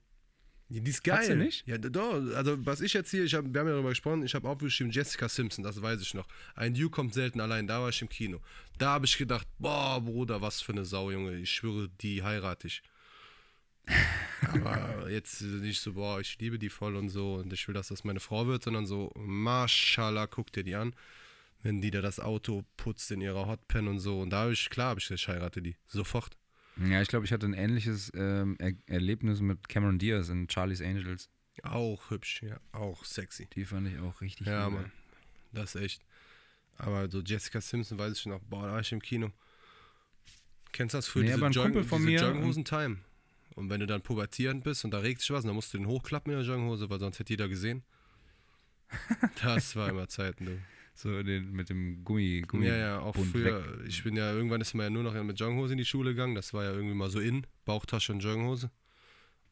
S3: Ja, die ist
S2: Hat
S3: geil.
S2: sie nicht?
S3: Ja, doch. Also, was ich jetzt hier, ich hab, wir haben ja darüber gesprochen, ich habe aufgeschrieben, Jessica Simpson, das weiß ich noch. Ein You kommt selten allein, da war ich im Kino. Da habe ich gedacht, boah, Bruder, was für eine Sau, Junge. Ich schwöre, die heirate ich. *laughs* Aber jetzt nicht so, boah, ich liebe die voll und so und ich will, dass das meine Frau wird, sondern so, Mashallah, guck dir die an. Wenn die da das Auto putzt in ihrer Hotpen und so. Und da habe ich, klar, habe ich gesagt, ich heirate die. Sofort.
S2: Ja, ich glaube, ich hatte ein ähnliches ähm, er Erlebnis mit Cameron Diaz in Charlie's Angels.
S3: Auch hübsch, ja, auch sexy.
S2: Die fand ich auch richtig
S3: Ja. Mann. Das ist echt. Aber so Jessica Simpson weiß ich noch, boah, da war ich im Kino. Kennst du das früher?
S2: Nee,
S3: diese
S2: von
S3: diese
S2: mir-
S3: Jogginghosen-Time. Und wenn du dann pubertierend bist und da regt sich was, dann musst du den hochklappen in der Jogginghose, weil sonst hätte jeder gesehen. *laughs* Das war immer Zeiten, du.
S2: So den, mit dem Gummi, Gummi
S3: Ja, ja, auch
S2: Bund
S3: früher.
S2: weg.
S3: Ich bin ja, irgendwann ist man ja nur noch mit Jogginghose in die Schule gegangen. Das war ja irgendwie mal so in, Bauchtasche und Jogginghose.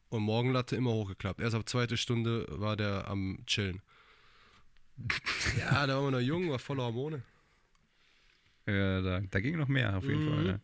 S3: Und Morgenlatte immer hochgeklappt. Erst ab zweite Stunde war der am Chillen. *laughs* ja, da war man noch jung, war voller Hormone.
S2: Ja, da, da ging noch mehr auf jeden
S3: Mhm.
S2: Fall. Ne?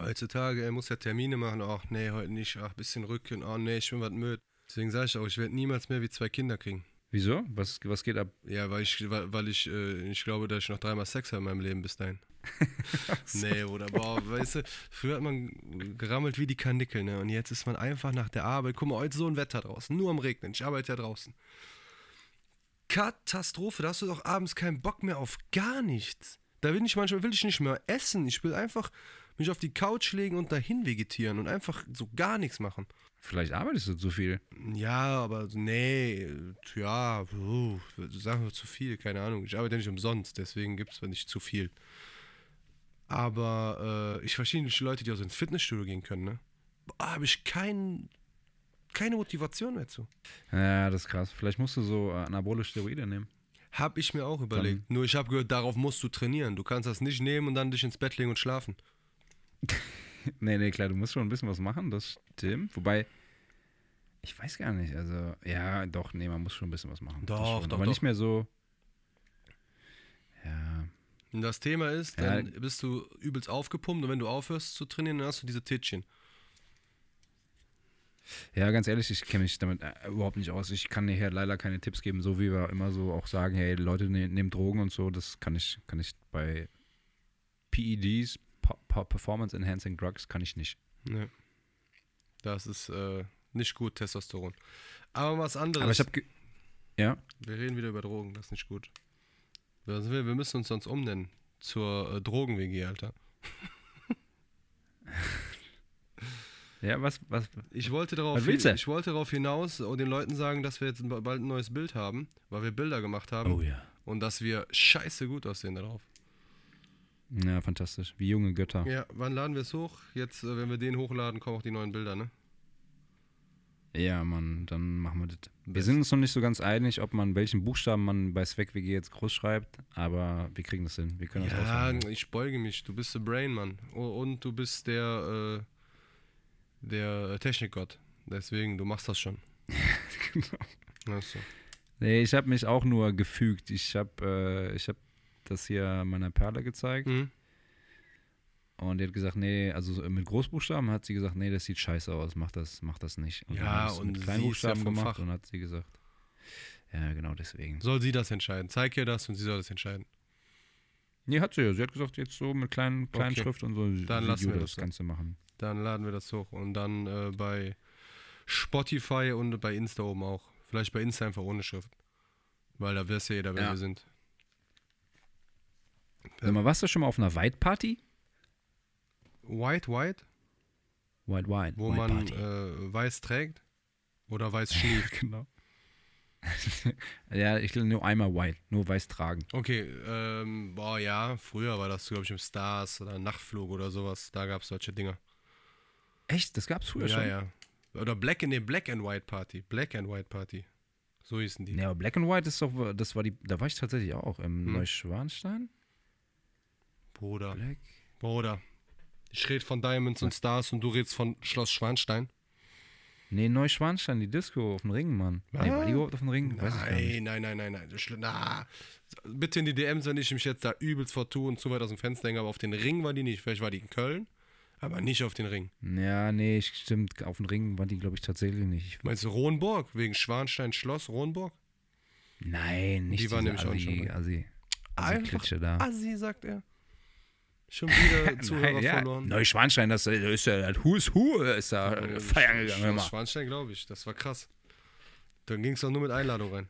S3: Heutzutage, er muss ja Termine machen. Ach nee, heute nicht. Ach, bisschen Rücken. Oh nee, ich bin was müde. Deswegen sage ich auch, ich werde niemals mehr wie zwei Kinder kriegen.
S2: Wieso? Was, was geht ab?
S3: Ja, weil ich, weil, ich, äh, ich glaube, dass ich noch dreimal Sex habe in meinem Leben bis dahin. *laughs* Nee, oder boah, weißt du, früher hat man gerammelt wie die Kanickel, ne? Und jetzt ist man einfach nach der Arbeit. Guck mal, heute so ein Wetter draußen, nur am Regnen. Ich arbeite ja draußen. Katastrophe, da hast du doch abends keinen Bock mehr auf gar nichts. Da will ich manchmal will ich nicht mehr essen. Ich will einfach mich auf die Couch legen und dahin vegetieren und einfach so gar nichts machen.
S2: Vielleicht arbeitest du zu viel.
S3: Ja, aber nee, ja, sagen wir zu viel, keine Ahnung. Ich arbeite nicht umsonst, deswegen gibt es nicht zu viel. Aber äh, ich verstehe nicht die Leute, die aus ins Fitnessstudio gehen können, ne? Habe ich kein, keine Motivation mehr zu.
S2: Ja, das ist krass. Vielleicht musst du so äh, anabolische Steroide nehmen.
S3: Hab ich mir auch überlegt. Nur ich habe gehört, darauf musst du trainieren. Du kannst das nicht nehmen und dann dich ins Bett legen und schlafen. *laughs* *laughs*
S2: Nee, nee, klar, du musst schon ein bisschen was machen, das stimmt. Wobei, ich weiß gar nicht, also, ja, doch, nee, man muss schon ein bisschen was machen.
S3: Doch, doch,
S2: Aber
S3: doch.
S2: nicht mehr so,
S3: Und das Thema ist,
S2: Ja.
S3: dann bist du übelst aufgepumpt und wenn du aufhörst zu trainieren, dann hast du diese Tittchen.
S2: Ja, ganz ehrlich, ich kenne mich damit äh, überhaupt nicht aus. Ich kann dir hier leider keine Tipps geben, so wie wir immer so auch sagen, hey, Leute ne nehmen Drogen und so, das kann ich, kann ich bei PEDs, Pa- Pa- Performance Enhancing Drugs, kann ich nicht.
S3: Nee. Das ist äh, nicht gut, Testosteron. Aber was anderes.
S2: Aber ich habe ja,
S3: wir reden wieder über Drogen, das ist nicht gut. Wir müssen uns sonst umnennen. Zur äh, Drogen-WG, Alter. *laughs*
S2: ja, was, was,
S3: Ich wollte darauf,
S2: du?
S3: ich wollte darauf hinaus und den Leuten sagen, dass wir jetzt bald ein neues Bild haben, weil wir Bilder gemacht haben
S2: oh ja.
S3: und dass wir scheiße gut aussehen darauf.
S2: Ja, fantastisch. Wie junge Götter.
S3: Ja, wann laden wir es hoch? Jetzt, äh, wenn wir den hochladen, kommen auch die neuen Bilder, ne?
S2: Ja, Mann, dann machen wir das. Wir sind uns noch nicht so ganz einig, ob man welchen Buchstaben man bei Swag WG jetzt groß schreibt, aber wir kriegen das hin. Wir können das
S3: Ja,
S2: ausmachen.
S3: ich beuge mich. Du bist der Brain, Mann. Und du bist der, äh, der Technikgott. Deswegen, du machst das schon. *laughs*
S2: genau.
S3: Achso.
S2: Nee, ich habe mich auch nur gefügt. Ich habe äh, ich hab das hier meiner Perle gezeigt
S3: Mhm.
S2: und die hat gesagt, nee, also so mit Großbuchstaben hat sie gesagt, nee, das sieht scheiße aus, mach das, mach das nicht. Und
S3: Ja, und
S2: mit Kleinbuchstaben
S3: ja
S2: gemacht
S3: Fach.
S2: und hat sie gesagt, ja, genau deswegen.
S3: Soll sie das entscheiden? Zeig ihr das und sie soll das entscheiden.
S2: Nee, hat sie ja. Sie hat gesagt, jetzt so mit kleinen, kleinen
S3: Okay.
S2: Schrift und so
S3: Dann lassen wir das
S2: das. Ganze machen.
S3: Dann laden wir das hoch. Und dann äh, bei Spotify und bei Insta oben auch. Vielleicht bei Insta einfach ohne Schrift. Weil da weiß ja jeder, wer
S2: Ja.
S3: wir sind.
S2: Sag mal, warst du schon mal auf einer White Party?
S3: White, white,
S2: White White.
S3: wo
S2: White
S3: man
S2: Party.
S3: äh, weiß trägt oder weiß *laughs* schläft.
S2: genau. *laughs* ja, ich will nur einmal White, nur weiß tragen.
S3: Okay, ähm, boah, ja, früher war das, glaube ich, im Stars oder Nachtflug oder sowas. Da gab es solche Dinger.
S2: Echt? Das gab's früher
S3: ja,
S2: schon?
S3: ja. Oder Black in nee, Black and White Party. Black and White Party. So hießen die.
S2: Ja, aber Black and White ist doch, das war die, da war ich tatsächlich auch im
S3: Hm.
S2: Neuschwanstein.
S3: Bruder.
S2: Black.
S3: Bruder. Ich rede von Diamonds und Stars und du redest von Schloss Schwanstein.
S2: Nee, Neuschwanstein, die Disco auf dem Ring, Mann. Nee, war die überhaupt auf dem Ring? Nicht.
S3: Nein, nein, nein, nein, nein. Na, bitte in die DMs, wenn ich mich jetzt da übelst vertue und zu weit aus dem Fenster hänge, aber auf den Ring war die nicht. Vielleicht war die in Köln, aber nicht auf den Ring.
S2: Ja, nee, stimmt. Auf dem Ring war die, glaube ich, tatsächlich nicht. Ich,
S3: Meinst du Rohnburg? Wegen Schwanstein Schloss Rohnburg?
S2: nein, nicht
S3: Die war
S2: diese
S3: nämlich auch
S2: Assi,
S3: schon mal.
S2: Assi,
S3: Einfach
S2: Assi-Klitsche da.
S3: Assi, sagt er. Schon wieder *laughs* Zuhörer
S2: ja,
S3: verloren.
S2: Neuschwanstein, das ist ja das Who's Who, ist da
S3: Äh,
S2: feiern gegangen. Mal.
S3: Schwanstein, glaube ich. Das war krass. Dann ging es doch nur mit Einladung rein.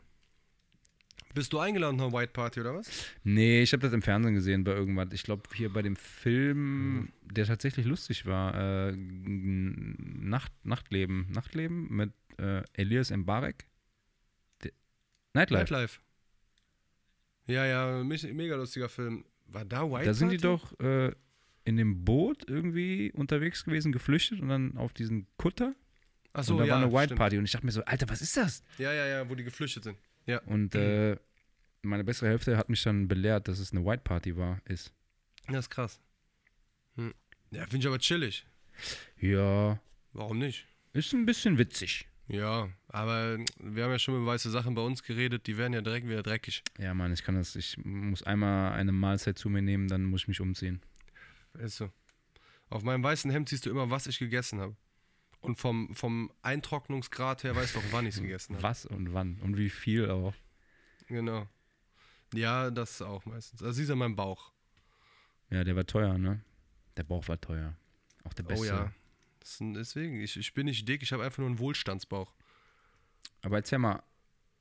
S3: Bist du eingeladen nach White Party oder was?
S2: Nee, ich habe das im Fernsehen gesehen bei irgendwas. Ich glaube, hier bei dem Film,
S3: Hm.
S2: der tatsächlich lustig war, äh, Nacht, Nachtleben. Nachtleben mit äh, Elias Mbarek. De- Nightlife.
S3: Nightlife. Ja, ja, mega lustiger Film. War da White
S2: da sind
S3: Party?
S2: die doch äh, in dem Boot irgendwie unterwegs gewesen, geflüchtet und dann auf diesen Kutter.
S3: Achso,
S2: und da
S3: ja,
S2: war eine White
S3: stimmt.
S2: Party. Und ich dachte mir so, Alter, was ist das?
S3: Ja, ja, ja, wo die geflüchtet sind. Ja.
S2: Und äh, meine bessere Hälfte hat mich dann belehrt, dass es eine White Party war, ist.
S3: Das ist krass. Hm. Ja, finde ich aber chillig.
S2: Ja,
S3: Warum nicht?
S2: ist ein bisschen witzig.
S3: Ja, aber wir haben ja schon über weiße Sachen bei uns geredet, die werden ja direkt wieder dreckig.
S2: Ja, Mann, ich kann das, ich muss einmal eine Mahlzeit zu mir nehmen, dann muss ich mich umziehen.
S3: Ist so. Auf meinem weißen Hemd siehst du immer, was ich gegessen habe. Und vom, vom Eintrocknungsgrad her weißt du auch, wann ich es *laughs* gegessen habe.
S2: Was und wann und wie viel auch.
S3: Genau. Ja, das auch meistens. Also siehst du meinen Bauch.
S2: Ja, der war teuer, ne? Der Bauch war teuer. Auch der beste.
S3: Oh ja. Deswegen, ich, ich bin nicht dick, ich habe einfach nur einen Wohlstandsbauch.
S2: Aber erzähl mal,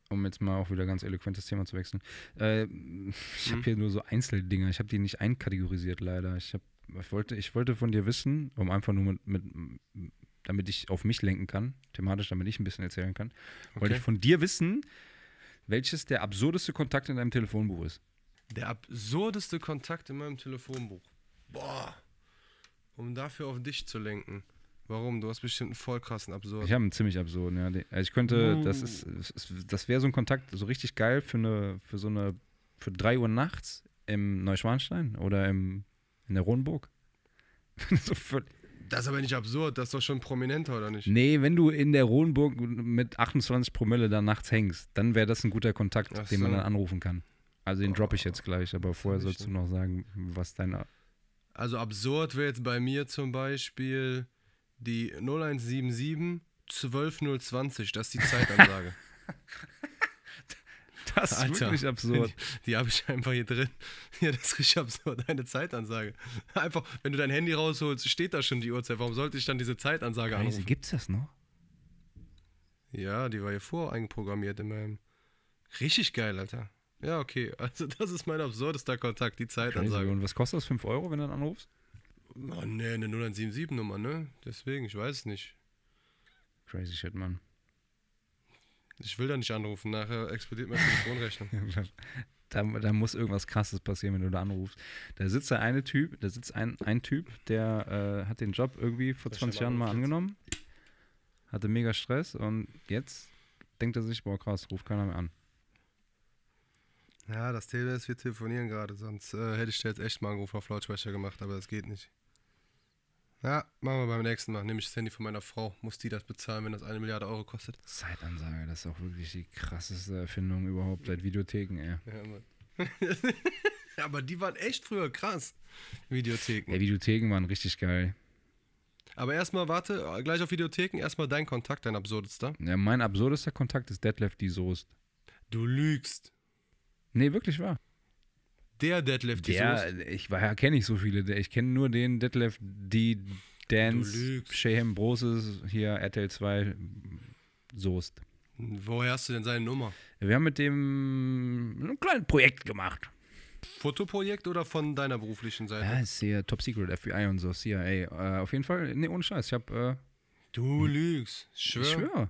S2: um jetzt mal auch wieder ganz eloquentes Thema zu wechseln. Äh, ich habe
S3: Hm?
S2: hier nur so Einzeldinger. Ich habe die nicht einkategorisiert, leider. Ich, hab, ich, wollte, ich wollte von dir wissen, um einfach nur mit, mit damit ich auf mich lenken kann, thematisch, damit ich ein bisschen erzählen kann, wollte
S3: Okay.
S2: ich von dir wissen, welches der absurdeste Kontakt in deinem Telefonbuch ist.
S3: Der absurdeste Kontakt in meinem Telefonbuch. Boah. Um dafür auf dich zu lenken. Warum? Du hast bestimmt einen voll krassen Absurd.
S2: Ich habe einen ziemlich absurden, ja. Also ich könnte, das
S3: Uh.
S2: ist, das wäre so ein Kontakt, so richtig geil für eine, für so eine, für 3 Uhr nachts im Neuschwanstein oder im, in der Rohnburg. *laughs* so
S3: Das ist aber nicht absurd, das ist doch schon prominenter, oder nicht?
S2: nee, wenn du in der Rohnburg mit 28 Promille da nachts hängst, dann wäre das ein guter Kontakt,
S3: Ach
S2: den man
S3: so.
S2: dann anrufen kann. Also den droppe ich jetzt gleich, aber vorher sollst du noch sagen, was deine.
S3: Also absurd wäre jetzt bei mir zum Beispiel die 0177 12020, das ist die Zeitansage. *laughs*
S2: Das ist
S3: Alter.
S2: wirklich absurd.
S3: Die, die habe ich einfach hier drin. *laughs* Ja, das ist richtig absurd, eine Zeitansage. Einfach, wenn du dein Handy rausholst, steht da schon die Uhrzeit. Warum sollte ich dann diese Zeitansage
S2: Crazy.
S3: anrufen?
S2: Gibt's das noch?
S3: Ja, die war hier vor eingeprogrammiert in meinem. Richtig geil, Alter. Ja, okay. Also, das ist mein absurdester Kontakt, die
S2: Crazy.
S3: Zeitansage.
S2: Und was kostet das? 5 Euro, wenn du dann anrufst?
S3: Oh, ne, eine 0177-Nummer, ne? Deswegen, ich weiß es nicht.
S2: Crazy shit, Mann.
S3: Ich will da nicht anrufen, nachher explodiert meine Telefonrechnung. *laughs*
S2: Da, da muss irgendwas krasses passieren, wenn du da anrufst. Da sitzt der eine Typ, da sitzt ein, ein Typ, der äh, hat den Job irgendwie vor
S3: Soll ich
S2: 20
S3: mal
S2: Jahren mal angenommen, hatte mega Stress und jetzt denkt er sich, boah krass, ruft keiner mehr an.
S3: Ja, das Tele ist, wir telefonieren gerade, sonst äh, hätte ich dir jetzt echt mal einen Anruf auf Lautsprecher gemacht, aber das geht nicht. Ja, machen wir beim nächsten Mal. Nehme ich das Handy von meiner Frau. Muss die das bezahlen, wenn das eine Milliarde Euro kostet?
S2: Zeitansage, das ist auch wirklich die krasseste Erfindung überhaupt seit Videotheken, ey.
S3: Ja, Mann. *laughs* Aber die waren echt früher krass. Videotheken.
S2: Ja, Videotheken waren richtig geil.
S3: Aber erstmal, warte, gleich auf Videotheken, erstmal dein Kontakt, dein absurdester.
S2: Ja, mein absurdester Kontakt ist Detlef die Soest.
S3: Du lügst.
S2: Nee, wirklich wahr.
S3: Der Deadlift,
S2: Der,
S3: Soße.
S2: ich war- kenne nicht so viele. Ich kenne nur den Detlef, die Dance. Shehem Broses, hier RTL 2 Soest.
S3: Woher hast du denn seine Nummer?
S2: Wir haben mit dem ein kleines Projekt gemacht.
S3: Fotoprojekt oder von deiner beruflichen Seite?
S2: Ja, ist hier Top Secret, FBI und so, CIA. Äh, auf jeden Fall, nee, ohne Scheiß. Ich hab, äh,
S3: Du lügst. Schwör.
S2: ich schwöre.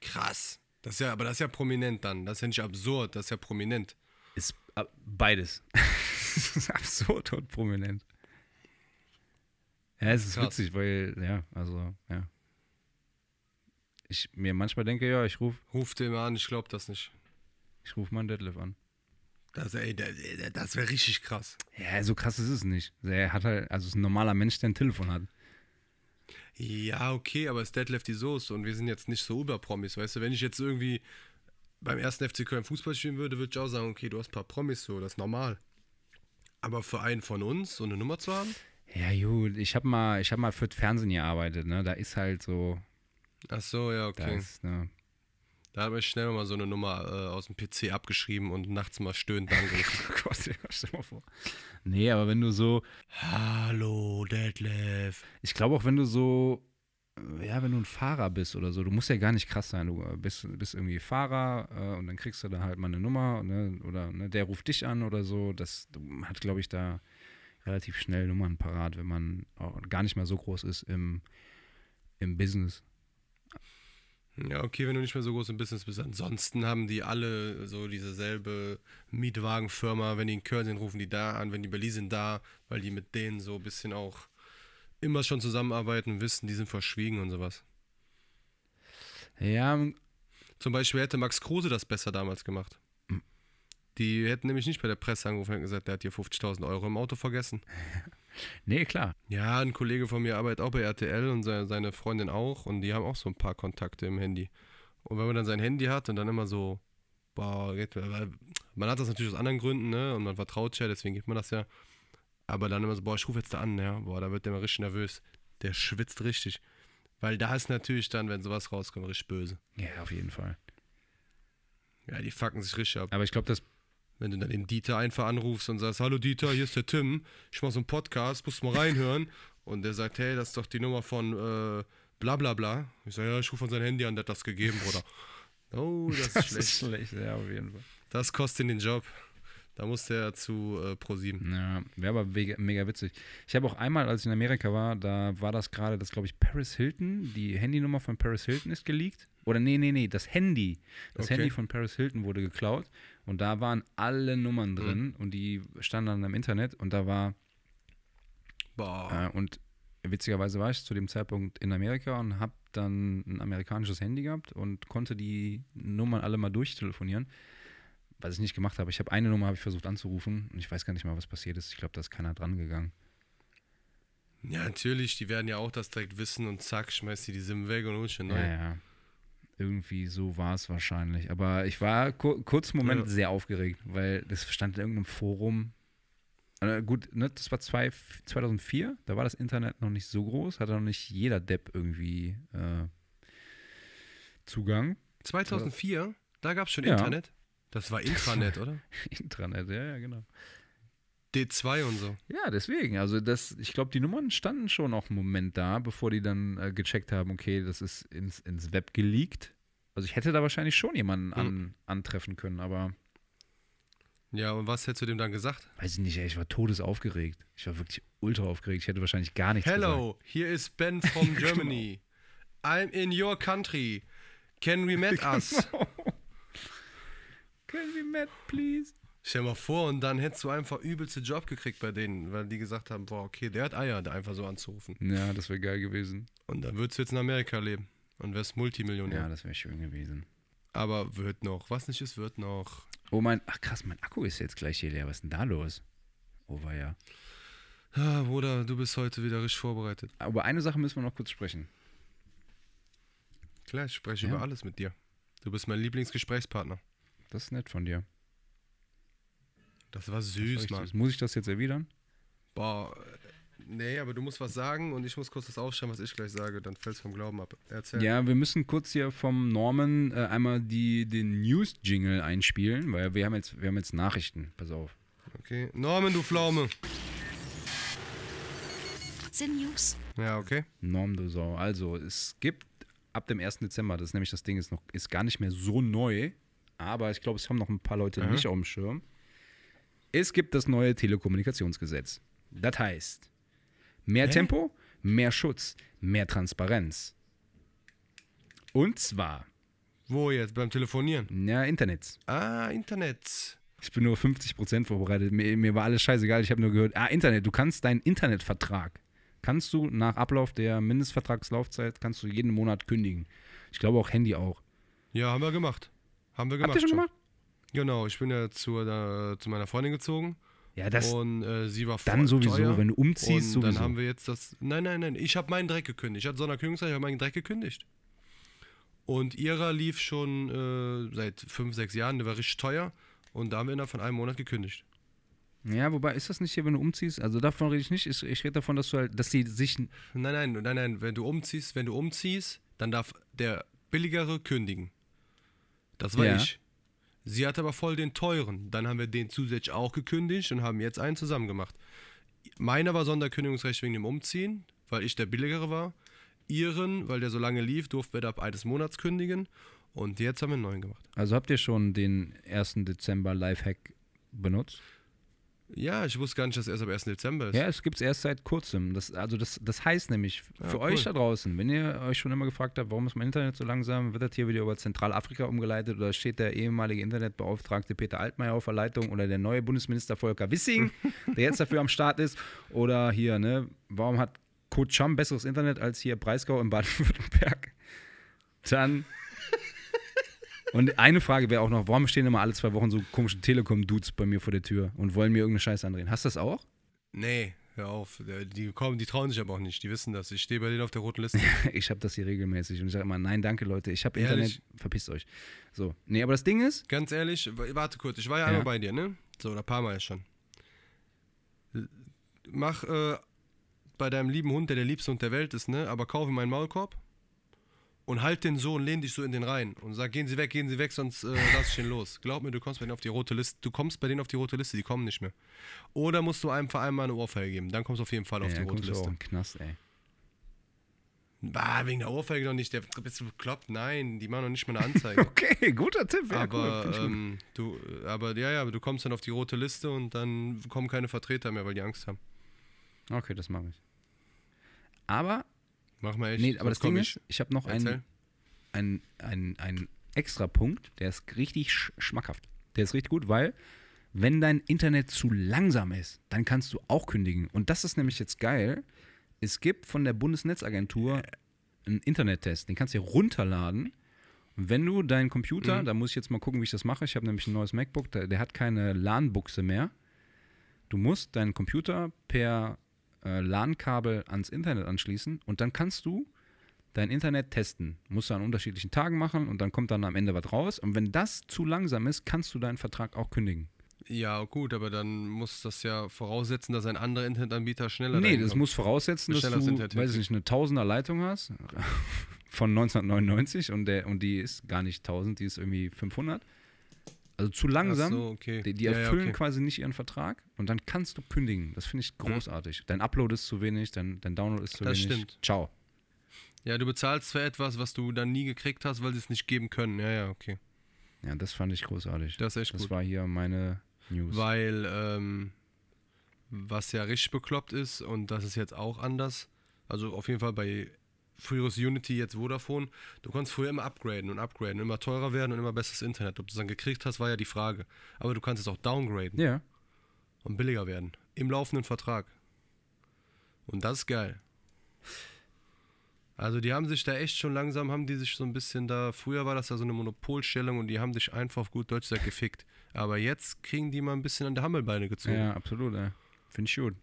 S3: Krass. Das ist ja, aber das ist ja prominent dann. Das ist ja nicht absurd, das ist ja prominent.
S2: Ist äh, beides. das *laughs* ist absurd und prominent. Ja, es ist
S3: Krass.
S2: witzig, weil, ja, also, ja. Ich mir manchmal denke, ja, ich rufe
S3: Ruf den mal an, ich glaube das nicht.
S2: ich ruf mal einen Detlef an.
S3: Das, ey, das wäre richtig krass.
S2: Ja, so krass ist es nicht. Er hat halt, also ist ein normaler Mensch, der ein Telefon hat.
S3: Ja, okay, aber es ist Deadlift die Soße und wir sind jetzt nicht so Überpromis, weißt du? Wenn ich jetzt irgendwie beim ersten FC Köln Fußball spielen würde, würde ich auch sagen, okay, du hast ein paar Promis, so, das ist normal. Aber für einen von uns so eine Nummer zu haben?
S2: Ja, gut, ich habe mal, ich habe mal für das Fernsehen gearbeitet, ne? Da ist halt so,
S3: Ach so, ja,
S2: da
S3: okay.
S2: ist, ne,
S3: Da habe ich schnell mal so eine Nummer äh, aus dem PC abgeschrieben und nachts mal stöhnend angerufen.
S2: oh *laughs* Gott, ja, stell mal vor. Nee, aber wenn du so,
S3: Hallo, Detlef.
S2: ich glaube auch, wenn du so, äh, ja, wenn du ein Fahrer bist oder so, du musst ja gar nicht krass sein. Du äh, bist, bist irgendwie Fahrer äh, und dann kriegst du da halt mal eine Nummer ne, oder ne, der ruft dich an oder so. Das hat, glaube ich, da relativ schnell Nummern parat, wenn man auch gar nicht mehr so groß ist im, im Business.
S3: Ja, okay, wenn du nicht mehr so groß im Business bist. Ansonsten haben die alle so dieselbe Mietwagenfirma. Wenn die in Köln sind, rufen die da an. Wenn die in Berlin sind, da, weil die mit denen so ein bisschen auch immer schon zusammenarbeiten, wissen, die sind verschwiegen und sowas.
S2: Ja,
S3: Zum Beispiel hätte Max Kruse das besser damals gemacht.
S2: Hm.
S3: Die hätten nämlich nicht bei der Presse angerufen und gesagt, der hat hier 50.000 Euro im Auto vergessen. *laughs*
S2: nee, klar.
S3: Ja, ein Kollege von mir arbeitet auch bei RTL und seine, Freundin auch und die haben auch so ein paar Kontakte im Handy. Und wenn man dann sein Handy hat und dann immer so, boah, geht, weil man hat das natürlich aus anderen Gründen, ne? Und man vertraut ja, deswegen gibt man das ja. Aber dann immer so, boah, ich rufe jetzt da an, ja, boah, da wird der mal richtig nervös. Der schwitzt richtig. Weil da ist natürlich dann, wenn sowas rauskommt, richtig böse.
S2: Ja, auf jeden Fall.
S3: Ja, die fucken sich richtig ab.
S2: Aber ich glaube, das
S3: Wenn du dann den Dieter einfach anrufst und sagst, hallo Dieter, hier ist der Tim, ich mach so einen Podcast, musst mal reinhören. Und der sagt, hey, das ist doch die Nummer von äh, bla bla bla. Ich sage, ja, ich rufe von seinem Handy an, der hat das gegeben, Bruder. Oh, das ist *laughs*
S2: das
S3: schlecht.
S2: ist schlecht, ja, auf jeden Fall.
S3: Das kostet ihn den Job. Da muss der zu äh, Pro7.
S2: Ja, wäre aber mega, mega witzig. Ich habe auch einmal, als ich in Amerika war, da war das gerade, das glaube ich Paris Hilton, die Handynummer von Paris Hilton ist geleakt. Oder nee, nee, nee, das Handy. Das
S3: Okay.
S2: Handy von Paris Hilton wurde geklaut und da waren alle Nummern drin und die standen dann im Internet und da war,
S3: Boah.
S2: äh, und witzigerweise war ich zu dem Zeitpunkt in Amerika und habe dann ein amerikanisches Handy gehabt und konnte die Nummern alle mal durchtelefonieren. Was ich nicht gemacht habe. Ich habe eine Nummer habe ich versucht anzurufen und ich weiß gar nicht mal, was passiert ist. Ich glaube, da ist keiner dran gegangen.
S3: Ja, natürlich, die werden ja auch das direkt wissen und zack, schmeißt die die SIM weg und holst eine
S2: Ja,
S3: neue.
S2: ja. Irgendwie so war es wahrscheinlich. Aber ich war ku kurz einen Moment
S3: Ja.
S2: sehr aufgeregt, weil das stand in irgendeinem Forum. Äh, gut, ne, das war zwei, 2004, da war das Internet noch nicht so groß, hatte noch nicht jeder Depp irgendwie äh, Zugang.
S3: 2004, da gab es schon
S2: Ja.
S3: Internet. Das war *laughs* Intranet, oder?
S2: Intranet, ja, ja, genau.
S3: D2 und so.
S2: Ja, deswegen. Also das, ich glaube, die Nummern standen schon auch einen Moment da, bevor die dann äh, gecheckt haben, okay, das ist ins, ins Web geleakt. Also ich hätte da wahrscheinlich schon jemanden an, antreffen können, aber
S3: Ja, und was hättest du dem dann gesagt?
S2: weiß ich nicht, ey, ich war todesaufgeregt. Ich war wirklich ultra aufgeregt. Ich hätte wahrscheinlich gar nichts gesagt.
S3: Hello, here is Ben from *laughs* Germany. I'm in your country. Can we *laughs* meet us?
S2: Can we met, please?
S3: Stell dir mal vor, und dann hättest du einfach übelste Job gekriegt bei denen, weil die gesagt haben, boah, okay, der hat Eier, da einfach so anzurufen.
S2: Ja, das wäre geil gewesen.
S3: Und dann würdest du jetzt in Amerika leben und wärst Multimillionär.
S2: Ja, das wäre schön gewesen.
S3: Aber wird noch. Was nicht ist, wird noch.
S2: Oh mein, ach krass, mein Akku ist jetzt gleich hier leer. Was ist denn da los? Oh war ja.
S3: Ah, Bruder, du bist heute wieder richtig vorbereitet.
S2: Aber eine Sache müssen wir noch kurz sprechen.
S3: Klar, ich spreche
S2: Ja.
S3: über alles mit dir. Du bist mein Lieblingsgesprächspartner.
S2: Das ist nett von dir.
S3: Das war
S2: Das
S3: süß,
S2: war
S3: Mann.
S2: süß. Muss ich das jetzt erwidern?
S3: Boah, nee, aber du musst was sagen und ich muss kurz das aufschreiben, was ich gleich sage, dann fällst vom Glauben ab. Erzähl.
S2: Ja, wir müssen kurz hier vom Norman äh, einmal die, den News-Jingle einspielen, weil wir haben, jetzt, wir haben jetzt Nachrichten. Pass auf.
S3: Okay. Norman, du Pflaume.
S4: Sin News.
S3: Ja, okay.
S2: Norm du Sau. Also, es gibt ab dem 1. Dezember, das ist nämlich das Ding, ist, noch, ist gar nicht mehr so neu, aber ich glaube, es haben noch ein paar Leute
S3: Aha.
S2: nicht auf dem Schirm. Es gibt das neue Telekommunikationsgesetz. Das heißt, mehr
S3: Hä?
S2: Tempo, mehr Schutz, mehr Transparenz. Und zwar,
S3: Wo jetzt? Beim Telefonieren?
S2: ja, Internet.
S3: Ah, Internet.
S2: Ich bin nur 50% vorbereitet. Mir, mir war alles scheißegal. Ich habe nur gehört, ah, Internet, du kannst deinen Internetvertrag, kannst du nach Ablauf der Mindestvertragslaufzeit, kannst du jeden Monat kündigen. Ich glaube auch Handy auch.
S3: Ja, haben wir gemacht. Haben wir gemacht.
S2: Habt ihr schon gemacht?
S3: Genau, ich bin ja zu, äh, zu meiner Freundin gezogen
S2: Ja, das
S3: und äh, sie war voll
S2: dann sowieso,
S3: teuer.
S2: wenn du umziehst,
S3: und dann
S2: sowieso.
S3: haben wir jetzt das. Nein, nein, nein. Ich habe meinen Dreck gekündigt. Ich hatte Sonderkündigungszeit, ich habe meinen Dreck gekündigt. Und ihrer lief schon äh, seit fünf, sechs Jahren, der war richtig teuer. Und da haben wir innerhalb von einem Monat gekündigt.
S2: ja, wobei ist das nicht hier, wenn du umziehst? Also davon rede ich nicht. Ich, ich rede davon, dass du halt, dass die sich.
S3: Nein, nein, nein, nein. Wenn du umziehst, wenn du umziehst, dann darf der billigere kündigen. Das war
S2: Ja.
S3: ich. Sie hat aber voll den teuren. Dann haben wir den zusätzlich auch gekündigt und haben jetzt einen zusammen gemacht. Meiner war Sonderkündigungsrecht wegen dem Umziehen, weil ich der billigere war. Ihren, weil der so lange lief, durften wir da ab eines Monats kündigen. Und jetzt haben wir einen neuen gemacht.
S2: Also habt ihr schon den 1. Dezember Lifehack benutzt?
S3: Ja, ich wusste gar nicht, dass er erst am 1. Dezember ist.
S2: Ja, es gibt es erst seit kurzem. Das, also das, das heißt nämlich,
S3: Ja,
S2: für
S3: cool.
S2: euch da draußen, wenn ihr euch schon immer gefragt habt, warum ist mein Internet so langsam, wird das hier wieder über Zentralafrika umgeleitet oder steht der ehemalige Internetbeauftragte Peter Altmaier auf der Leitung oder der neue Bundesminister Volker Wissing, *laughs* der jetzt dafür am Start ist oder hier, ne, warum hat Coach Cham besseres Internet als hier Breisgau in Baden-Württemberg? Dann und eine Frage wäre auch noch, warum stehen immer alle zwei Wochen so komische Telekom-Dudes bei mir vor der Tür und wollen mir irgendeine Scheiße andrehen? Hast du das auch?
S3: Nee, hör auf. Die, kommen, die trauen sich aber auch nicht. Die wissen das. Ich stehe bei denen auf der roten Liste. *laughs*
S2: Ich habe das hier regelmäßig und ich sage immer, nein, danke Leute, ich habe? Internet, verpisst euch. So, nee, aber das Ding ist,
S3: Ganz ehrlich, warte kurz, ich war ja,
S2: Ja.
S3: einmal bei dir, ne? So, oder ein paar Mal schon. L- Mach äh, bei deinem lieben Hund, der der liebste Hund der Welt ist, ne? Aber kauf ihm meinen Maulkorb und halt den so und lehn dich so in den rein und sag, gehen Sie weg, gehen Sie weg, sonst äh, lass ich ihn los. Glaub mir, du kommst bei denen auf die rote Liste, du kommst bei denen auf die rote Liste, die kommen nicht mehr. Oder musst du einem Verein mal eine Ohrfeige geben, dann kommst du auf jeden Fall auf
S2: ja,
S3: die rote
S2: auch
S3: Liste.
S2: in den Knast, ey.
S3: Bah, wegen der Ohrfeige noch nicht, der bist du bekloppt? Nein, die machen noch nicht mal eine Anzeige. *laughs*
S2: Okay, guter Tipp, ja,
S3: aber,
S2: cool,
S3: ähm, du, aber ja, ja, aber du kommst dann auf die rote Liste und dann kommen keine Vertreter mehr, weil die Angst haben.
S2: Okay, das mache ich. Aber,
S3: Mach mal echt.
S2: nee, aber das Ding
S3: ich.
S2: ist, ich habe noch einen ein, ein, ein extra Punkt, der ist richtig sch schmackhaft. Der ist richtig gut, weil wenn dein Internet zu langsam ist, dann kannst du auch kündigen. Und das ist nämlich jetzt geil. Es gibt von der Bundesnetzagentur einen Internettest, den kannst du dir runterladen. Und wenn du deinen Computer,
S3: Mhm.
S2: da muss ich jetzt mal gucken, wie ich das mache. Ich habe nämlich ein neues MacBook, der, der hat keine LAN-Buchse mehr. Du musst deinen Computer per äh, LAN-Kabel ans Internet anschließen und dann kannst du dein Internet testen. Musst du an unterschiedlichen Tagen machen und dann kommt dann am Ende was raus. Und wenn das zu langsam ist, kannst du deinen Vertrag auch kündigen.
S3: Ja, gut, aber dann muss das ja voraussetzen, dass ein anderer Internetanbieter schneller
S2: Nee, das
S3: kommt.
S2: muss voraussetzen, dass du,
S3: Internet
S2: weiß ich nicht, eine Tausender Leitung hast *laughs* von 1999 und, der, und die ist gar nicht 1000, die ist irgendwie 500. Also zu langsam.
S3: So, okay.
S2: Die, die
S3: Ja, ja,
S2: erfüllen
S3: okay.
S2: quasi nicht ihren Vertrag und dann kannst du kündigen. Das finde ich großartig. Dein Upload ist zu wenig, dein, dein Download ist zu
S3: Das
S2: wenig.
S3: stimmt.
S2: Ciao.
S3: Ja, du bezahlst für etwas, was du dann nie gekriegt hast, weil sie es nicht geben können. Ja, ja, okay.
S2: Ja, das fand ich großartig.
S3: Das ist echt
S2: das
S3: gut.
S2: war hier meine News.
S3: Weil, ähm, was ja richtig bekloppt ist, und das ist jetzt auch anders, also auf jeden Fall bei früheres Unity, jetzt Vodafone, du konntest früher immer upgraden und upgraden, immer teurer werden und immer besseres Internet. Ob du es dann gekriegt hast, war ja die Frage. Aber du kannst es auch downgraden
S2: ja.
S3: und billiger werden. Im laufenden Vertrag. Und das ist geil. Also die haben sich da echt schon langsam, haben die sich so ein bisschen da, früher war das ja so eine Monopolstellung und die haben dich einfach auf gut Deutsch gesagt gefickt. Aber jetzt kriegen die mal ein bisschen an der Hammelbeine gezogen.
S2: Ja, absolut. Ja. Finde ich gut.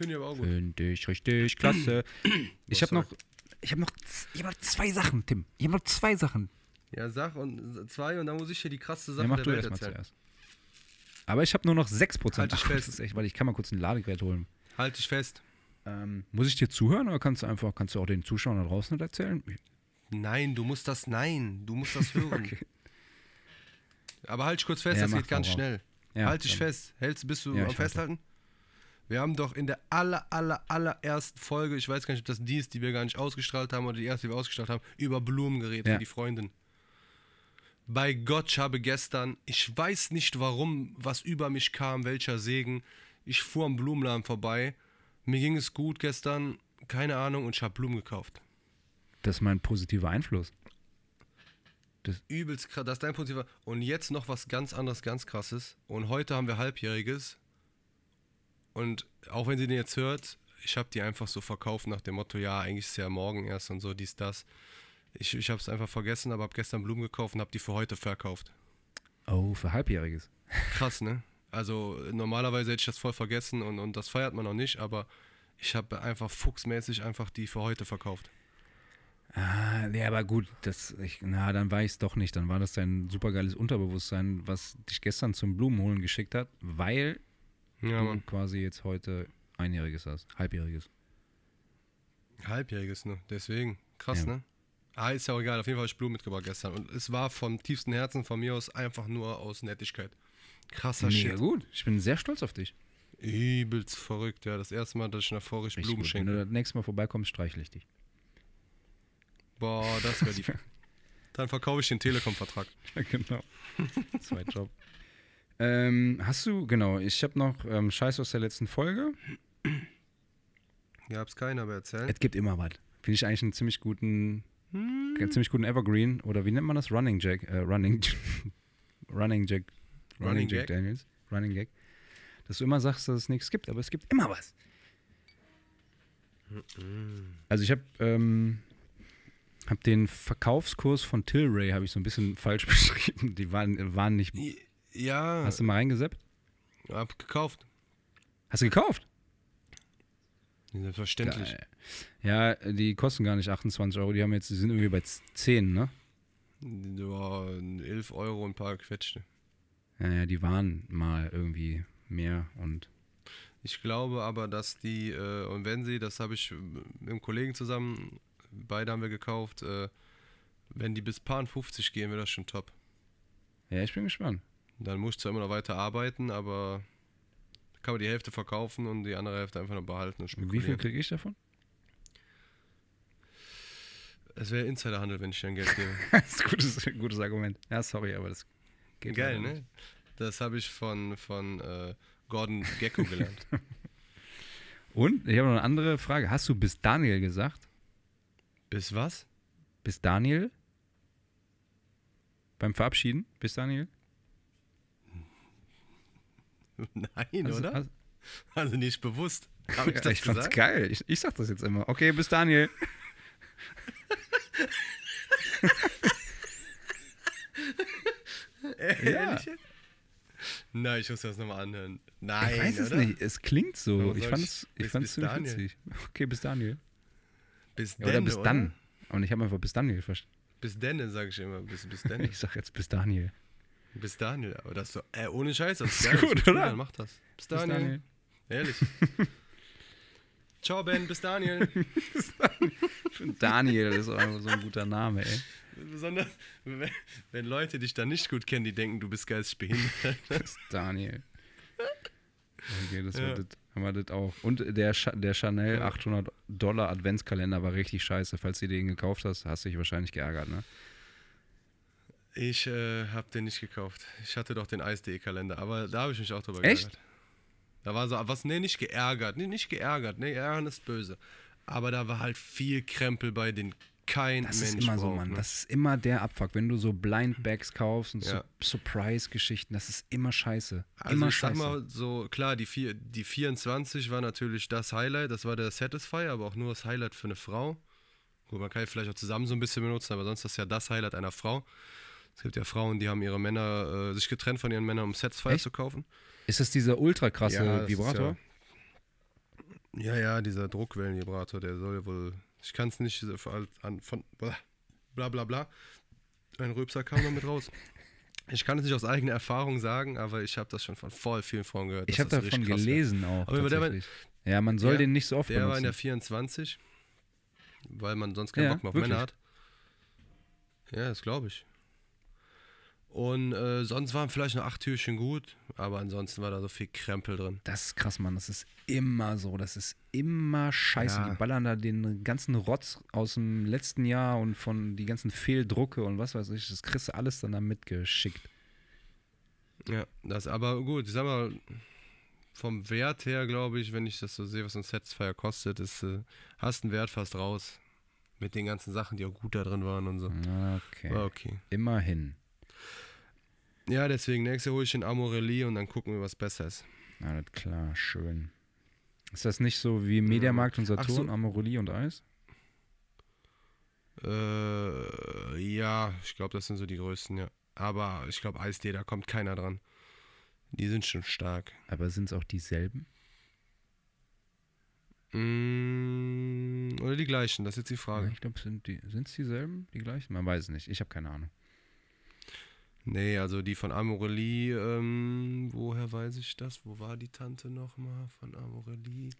S3: Finde ich aber auch gut.
S2: Finde ich richtig klasse. *clears throat* Ich habe noch, ich habe noch, ich hab noch zwei Sachen, Tim. Ich habe noch zwei Sachen.
S3: Ja, sag und zwei und dann muss ich hier die krasse Sache
S2: Ja, mach
S3: der
S2: du
S3: Welt
S2: erstmal zuerst. Aber ich habe nur noch 6%.
S3: Halt dich *laughs*
S2: Ach,
S3: fest.
S2: Echt, weil ich kann mal kurz ein Ladegerät holen.
S3: Halt dich fest.
S2: Ähm, muss ich dir zuhören oder kannst du einfach, kannst du auch den Zuschauern da draußen nicht erzählen?
S3: Nein, du musst das, nein, du musst das *laughs* hören.
S2: Okay.
S3: Aber halt dich kurz fest,
S2: Ja,
S3: das geht ganz schnell.
S2: Ja,
S3: halt dich fest. Hältst, bist du
S2: Ja,
S3: am
S2: ich halte.
S3: Wir haben doch in der aller, aller, allerersten Folge, ich weiß gar nicht, ob das die ist, die wir gar nicht ausgestrahlt haben oder die erste, die wir ausgestrahlt haben, über Blumen geredet
S2: Ja.
S3: die Freundin. Bei Gott, ich habe gestern, ich weiß nicht warum, was über mich kam, welcher Segen. Ich fuhr am Blumenladen vorbei. Mir ging es gut gestern, keine Ahnung, und ich habe Blumen gekauft.
S2: Das ist mein positiver Einfluss.
S3: Übelst krass, das ist dein positiver. Und jetzt noch was ganz anderes, ganz krasses. Und heute haben wir Halbjähriges. Und auch wenn sie den jetzt hört, ich habe die einfach so verkauft nach dem Motto, ja, eigentlich ist ja morgen erst und so, dies, das. Ich, ich habe es einfach vergessen, aber habe gestern Blumen gekauft und habe die für heute verkauft.
S2: Oh, für Halbjähriges.
S3: Krass, ne? Also normalerweise hätte ich das voll vergessen und, und das feiert man noch nicht, aber ich habe einfach fuchsmäßig einfach die für heute verkauft.
S2: Ah, nee, aber gut, das, ich, na, dann war ich es doch nicht. Dann war das dein supergeiles Unterbewusstsein, was dich gestern zum Blumenholen geschickt hat, weil
S3: Ja,
S2: du
S3: Mann.
S2: quasi jetzt heute Einjähriges hast, Halbjähriges.
S3: Halbjähriges, ne? Deswegen. Krass,
S2: Ja.
S3: ne? Ah, ist ja auch egal. Auf jeden Fall habe ich Blumen mitgebracht gestern. Und es war vom tiefsten Herzen von mir aus einfach nur aus Nettigkeit. Krasser
S2: Mega
S3: Shit.
S2: gut. Ich bin sehr stolz auf dich.
S3: Übelst verrückt, ja. Das erste Mal, dass ich nach Vorricht
S2: Richtig
S3: Blumen
S2: gut. Wenn
S3: schenke.
S2: du das nächste Mal vorbeikommst, streichle ich dich.
S3: Boah, das wäre die. *laughs* Dann verkaufe ich den Telekom-Vertrag.
S2: Ja, genau. *laughs* Zweitjob. Ähm, hast du, genau, ich habe noch ähm, Scheiß aus der letzten Folge.
S3: Ja, hab's keiner aber erzählt.
S2: Es gibt immer was. Finde ich eigentlich einen ziemlich guten, einen ziemlich guten Evergreen oder wie nennt man das? Running Jack, äh, Running, *laughs* Running Jack, Running,
S3: Running
S2: Jack,
S3: Gag?
S2: Daniels, Running Gag. Dass du immer sagst, dass es nichts gibt, aber es gibt immer was. Also ich habe ähm, hab den Verkaufskurs von Tilray habe ich so ein bisschen falsch *laughs* beschrieben. Die waren, waren nicht.
S3: Ja,
S2: Hast du mal reingeseppt?
S3: hab gekauft.
S2: Hast du gekauft?
S3: Selbstverständlich.
S2: Geil. Ja, die kosten gar nicht 28 Euro. Die haben jetzt, die sind irgendwie bei 10, ne?
S3: Ja, 11 Euro und ein paar Quetschte.
S2: Ja, ja, die waren mal irgendwie mehr und
S3: Ich glaube aber, dass die, äh, und wenn sie, das habe ich mit einem Kollegen zusammen, beide haben wir gekauft, äh, wenn die bis Paar 50 gehen, wäre das schon top.
S2: ja, ich bin gespannt.
S3: Dann muss ich zwar immer noch weiter arbeiten, aber kann man die Hälfte verkaufen und die andere Hälfte einfach noch behalten und
S2: Wie viel
S3: spekulieren.
S2: kriege ich davon?
S3: Es wäre Insiderhandel, wenn ich dir ein Geld gebe. *laughs*
S2: das ist ein gutes, gutes Argument. Ja, sorry, aber das geht
S3: Geil, ne? Das habe ich von, von äh, Gordon Gecko gelernt. *laughs*
S2: Und ich habe noch eine andere Frage. Hast du bis Daniel gesagt?
S3: bis was?
S2: Bis Daniel? Beim Verabschieden? Bis Daniel? *laughs*
S3: Nein,
S2: du-
S3: oder?
S2: hast-
S3: Also nicht bewusst. Habe ich
S2: Ja,
S3: das
S2: ich fand's geil. Ich, ich sag das jetzt immer. Okay, bis Daniel. *laughs*
S3: Jetzt? Nein, ich muss das nochmal anhören. Nein,
S2: ich weiß es
S3: oder?
S2: nicht. Es klingt so. Ich
S3: soll
S2: fand
S3: ich-
S2: es ich fand's ziemlich
S3: Daniel?
S2: witzig. Okay, bis Daniel.
S3: Bis
S2: Oder
S3: denne,
S2: bis dann. Und ich habe einfach bis Daniel verstanden.
S3: Bis denne, sage ich immer. Bis, bis denne. *laughs*
S2: Ich sag jetzt bis Daniel.
S3: Bis Daniel. Aber das ist so, äh, ohne Scheiß. Das *laughs* ist
S2: Ist
S3: geil.
S2: gut,
S3: ist
S2: oder?
S3: Dann mach das. Bis
S2: Bis
S3: Daniel.
S2: Daniel.
S3: Ehrlich. *laughs* Ciao, Ben. Bis Daniel. *laughs*
S2: Ich finde Daniel ist auch so ein guter Name, ey.
S3: Besonders, wenn, wenn Leute dich dann nicht gut kennen, die denken, du bist geistig behindert.
S2: Bis Daniel. Okay, das
S3: Ja.
S2: war das, haben wir das auch. Und der, der Chanel
S3: Ja.
S2: 800 Dollar Adventskalender war richtig scheiße. Falls du den gekauft hast, hast du dich wahrscheinlich geärgert, ne?
S3: Ich äh, habe den nicht gekauft. Ich hatte doch den Eis.de-Kalender, aber da habe ich mich auch drüber
S2: Echt?
S3: geärgert. Da war so, was, nee, nicht geärgert. Nee, nicht geärgert. Nee, ärgern ist böse. Aber da war halt viel Krempel bei, den kein
S2: Das
S3: Mensch
S2: ist immer so,
S3: braucht,
S2: Mann.
S3: ne?
S2: Das ist immer der Abfuck. Wenn du so Blind Bags kaufst und
S3: Ja.
S2: so Surprise-Geschichten, das ist immer scheiße.
S3: Also
S2: immer
S3: ich
S2: scheiße.
S3: sag mal so, klar, die, vier, die 24 war natürlich das Highlight, das war der Satisfy, aber auch nur das Highlight für eine Frau. Gut, man kann ja vielleicht auch zusammen so ein bisschen benutzen, aber sonst ist das ja das Highlight einer Frau. Es gibt ja Frauen, die haben ihre Männer, äh, sich getrennt von ihren Männern, um Satisfy
S2: Echt?
S3: zu kaufen.
S2: ist das dieser ultra krasse
S3: Ja,
S2: Vibrator?
S3: Ja, ja, dieser Druckwellenvibrator, der soll wohl, ich kann es nicht an, von bla bla bla, ein Rülpser kam damit raus. *laughs* Ich kann es nicht aus eigener Erfahrung sagen, aber ich habe das schon von voll vielen Frauen gehört.
S2: Ich habe
S3: das
S2: davon
S3: krass wäre.
S2: gelesen auch.
S3: Aber der
S2: ja, man soll
S3: der-
S2: den nicht so oft
S3: Der war in der
S2: benutzen.
S3: 24, weil man sonst keinen
S2: Ja,
S3: Bock mehr auf
S2: wirklich?
S3: Männer hat. Ja, das glaube ich. Und äh, sonst waren vielleicht noch acht Türchen gut, aber ansonsten war da so viel Krempel drin.
S2: Das ist krass, Mann. Das ist immer so. Das ist immer scheiße.
S3: Ja.
S2: Die ballern da den ganzen Rotz aus dem letzten Jahr und von die ganzen Fehldrucke und was weiß ich. Das kriegst du alles dann da mitgeschickt.
S3: Ja, das aber gut, ich sag mal, vom Wert her glaube ich, wenn ich das so sehe, was ein Satisfier kostet, ist, äh, hast einen Wert fast raus. Mit den ganzen Sachen, die auch gut da drin waren und so.
S2: Okay.
S3: War okay.
S2: Immerhin.
S3: Ja, deswegen, nächstes Jahr hole ich den Amorelli und dann gucken wir, was besser ist.
S2: Alles klar, schön. Ist das nicht so wie Mediamarkt und Saturn,
S3: so.
S2: Amorelie und Eis?
S3: Äh, ja, ich glaube, das sind so die größten, ja. Aber ich glaube, Eis.D, da kommt keiner dran. Die sind schon stark.
S2: Aber sind es auch dieselben?
S3: Mm, oder die gleichen, das ist jetzt die
S2: Ja,
S3: Frage.
S2: ich glaube, sind die sind's dieselben, die gleichen? Man weiß es nicht. Ich habe keine Ahnung.
S3: Nee, also die von Amorelie, ähm, woher weiß ich das? Wo war die Tante nochmal von Amorelie?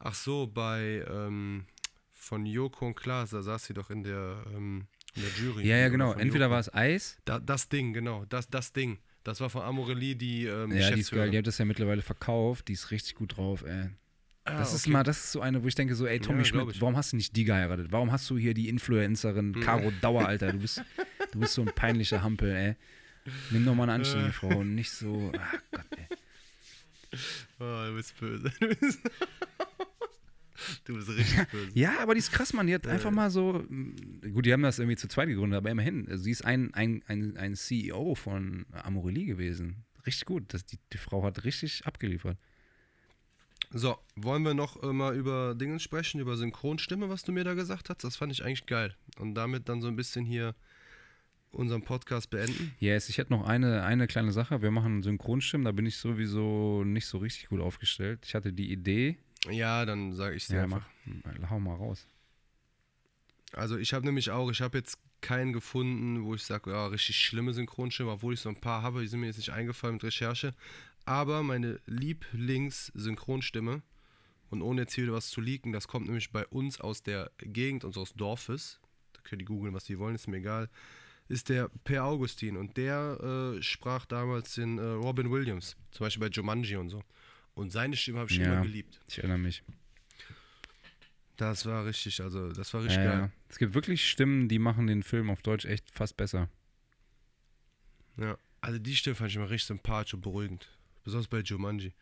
S3: Ach so, bei, ähm, von Joko und Klaas, da saß sie doch in der, ähm, in der Jury.
S2: Ja, ja,
S3: Oder
S2: genau. Entweder war es Eis.
S3: Da, das Ding, genau, das, das Ding. Das war von Amorelie die ähm,
S2: Ja, die ist geil. Die hat das ja mittlerweile verkauft. Die ist richtig gut drauf, ey.
S3: Ah,
S2: Das ist
S3: okay.
S2: mal, das ist so eine, wo ich denke so, ey, Tommy
S3: Ja,
S2: Schmidt, warum hast du nicht die geheiratet? Warum hast du hier die Influencerin Caro *laughs* Dauer, Alter? Du bist, du bist so ein peinlicher Hampel, ey. Nimm doch mal eine anständige Frau und nicht so, ach Gott, ey.
S3: Oh, du bist böse. du bist richtig böse.
S2: Ja, aber die ist krass, Mann. Die hat einfach mal so, mh, gut, die haben das irgendwie zu zweit gegründet, aber immerhin, also sie ist ein, ein, ein, ein CEO von Amorelie gewesen. Richtig gut. Das, die, die Frau hat richtig abgeliefert.
S3: So, wollen wir noch äh, mal über Dinge sprechen, über Synchronstimme, was du mir da gesagt hast? Das fand ich eigentlich geil. Und damit dann so ein bisschen hier unseren Podcast beenden.
S2: Yes, ich hätte noch eine, eine kleine Sache. Wir machen Synchronstimmen, da bin ich sowieso nicht so richtig gut aufgestellt. Ich hatte die Idee.
S3: Ja, dann sage ich dir
S2: Ja,
S3: einfach.
S2: mach, hau mal raus.
S3: Also ich habe nämlich auch, ich habe jetzt keinen gefunden, wo ich sage, ja, richtig schlimme Synchronstimme, obwohl ich so ein paar habe, die sind mir jetzt nicht eingefallen mit Recherche. Aber meine Lieblings-Synchronstimme, und ohne jetzt hier wieder was zu leaken, das kommt nämlich bei uns aus der Gegend unseres Dorfes. Da können die googeln, was die wollen, ist mir egal. Ist der Per Augustin und der äh, sprach damals den äh, Robin Williams, zum Beispiel bei Jumanji und so. Und seine Stimme habe ich
S2: Ja.
S3: immer geliebt.
S2: Ich erinnere mich.
S3: Das war richtig, also das war richtig
S2: Ja,
S3: geil.
S2: Es gibt wirklich Stimmen, die machen den Film auf Deutsch echt fast besser.
S3: Ja, also die Stimme fand ich immer richtig sympathisch und beruhigend. Besonders bei Jumanji.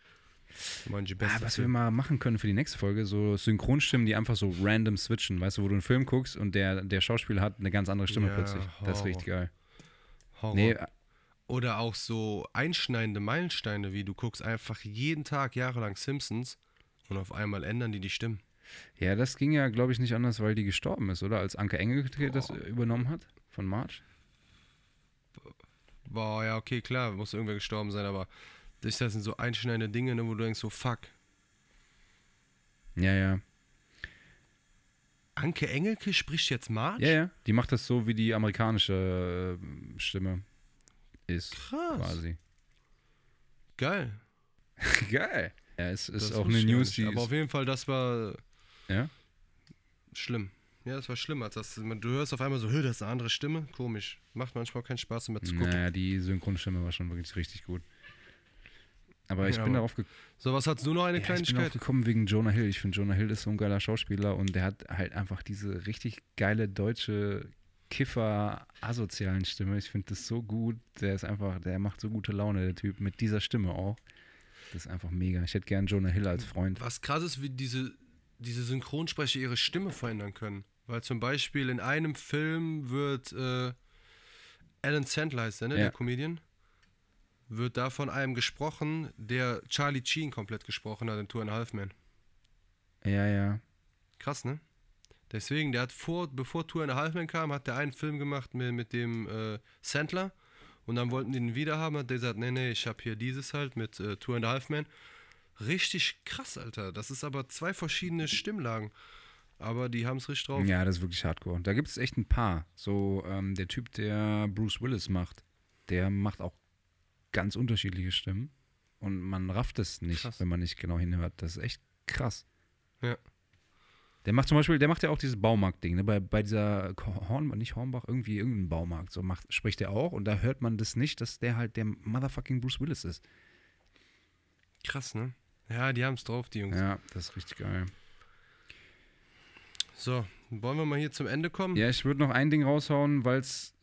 S3: Jumanji,
S2: Ah, was wir mal machen können für die nächste Folge, so Synchronstimmen, die einfach so random switchen. Weißt du, wo du einen Film guckst und der, der Schauspieler hat eine ganz andere Stimme
S3: Ja,
S2: plötzlich. Das ist
S3: Horror.
S2: richtig geil.
S3: Horror.
S2: Nee,
S3: Oder auch so einschneidende Meilensteine, wie du guckst einfach jeden Tag jahrelang Simpsons und auf einmal ändern die die Stimmen.
S2: ja, das ging ja, glaube ich, nicht anders, weil die gestorben ist, oder? Als Anke Engelke das äh, übernommen hat von March.
S3: Boah, ja, okay, klar, muss irgendwer gestorben sein, aber das sind so einschneidende Dinge, ne, wo du denkst so, fuck.
S2: Ja, ja.
S3: Anke Engelke spricht jetzt Marge?
S2: Ja, ja. Die macht das so, wie die amerikanische äh, Stimme ist,
S3: Krass.
S2: quasi.
S3: Geil. *laughs*
S2: Geil. Ja, es ist
S3: Das
S2: auch eine News, die
S3: Aber auf jeden Fall, das war
S2: ja?
S3: schlimm. Ja, das war schlimm. Als das, du hörst auf einmal so, "Hö, das ist eine andere Stimme. Komisch. Macht manchmal keinen Spaß mehr zu gucken.
S2: Naja, die Synchronstimme war schon wirklich richtig gut. Aber ich
S3: Ja,
S2: bin
S3: aber-
S2: darauf gekommen.
S3: So, was hast du noch eine
S2: Ja, ich bin
S3: Kleinigkeit?
S2: gekommen wegen Jonah Hill. Ich finde, Jonah Hill ist so ein geiler Schauspieler und der hat halt einfach diese richtig geile deutsche Kiffer-asozialen Stimme. Ich finde das so gut. Der ist einfach, der macht so gute Laune, der Typ, mit dieser Stimme auch. Das ist einfach mega. Ich hätte gern Jonah Hill als Freund.
S3: Was krass ist, wie diese, diese Synchronsprecher ihre Stimme verändern können. Weil zum Beispiel in einem Film wird äh, Alan Sandler heißt der, ne,
S2: Ja.
S3: der Comedian, wird da von einem gesprochen, der Charlie Sheen komplett gesprochen hat in Two and a Half Men.
S2: Ja, ja.
S3: Krass, ne? Deswegen, der hat vor, bevor Two and a Half Men kam, hat der einen Film gemacht mit, mit dem äh, Sandler und dann wollten die ihn wieder haben, hat der gesagt, nee, nee, ich habe hier dieses halt mit äh, Two and a Half Men. Richtig krass, Alter. Das ist aber zwei verschiedene Stimmlagen. Aber die haben es richtig drauf.
S2: Ja, das ist wirklich hardcore. Da gibt es echt ein paar. So, ähm, der Typ, der Bruce Willis macht, der macht auch ganz unterschiedliche Stimmen. Und man rafft es nicht,
S3: Krass.
S2: wenn man nicht genau hinhört. Das ist echt krass.
S3: Ja.
S2: Der macht zum Beispiel, der macht ja auch dieses Baumarkt-Ding, ne? Bei, bei dieser Horn, nicht Hornbach, irgendwie irgendein Baumarkt. So macht, spricht er auch und da hört man das nicht, dass der halt der motherfucking Bruce Willis ist.
S3: Krass, ne? Ja, die haben es drauf, die Jungs.
S2: Ja, das ist richtig geil.
S3: So, wollen wir mal hier zum Ende kommen?
S2: Ja, ich würde noch ein Ding raushauen, weil es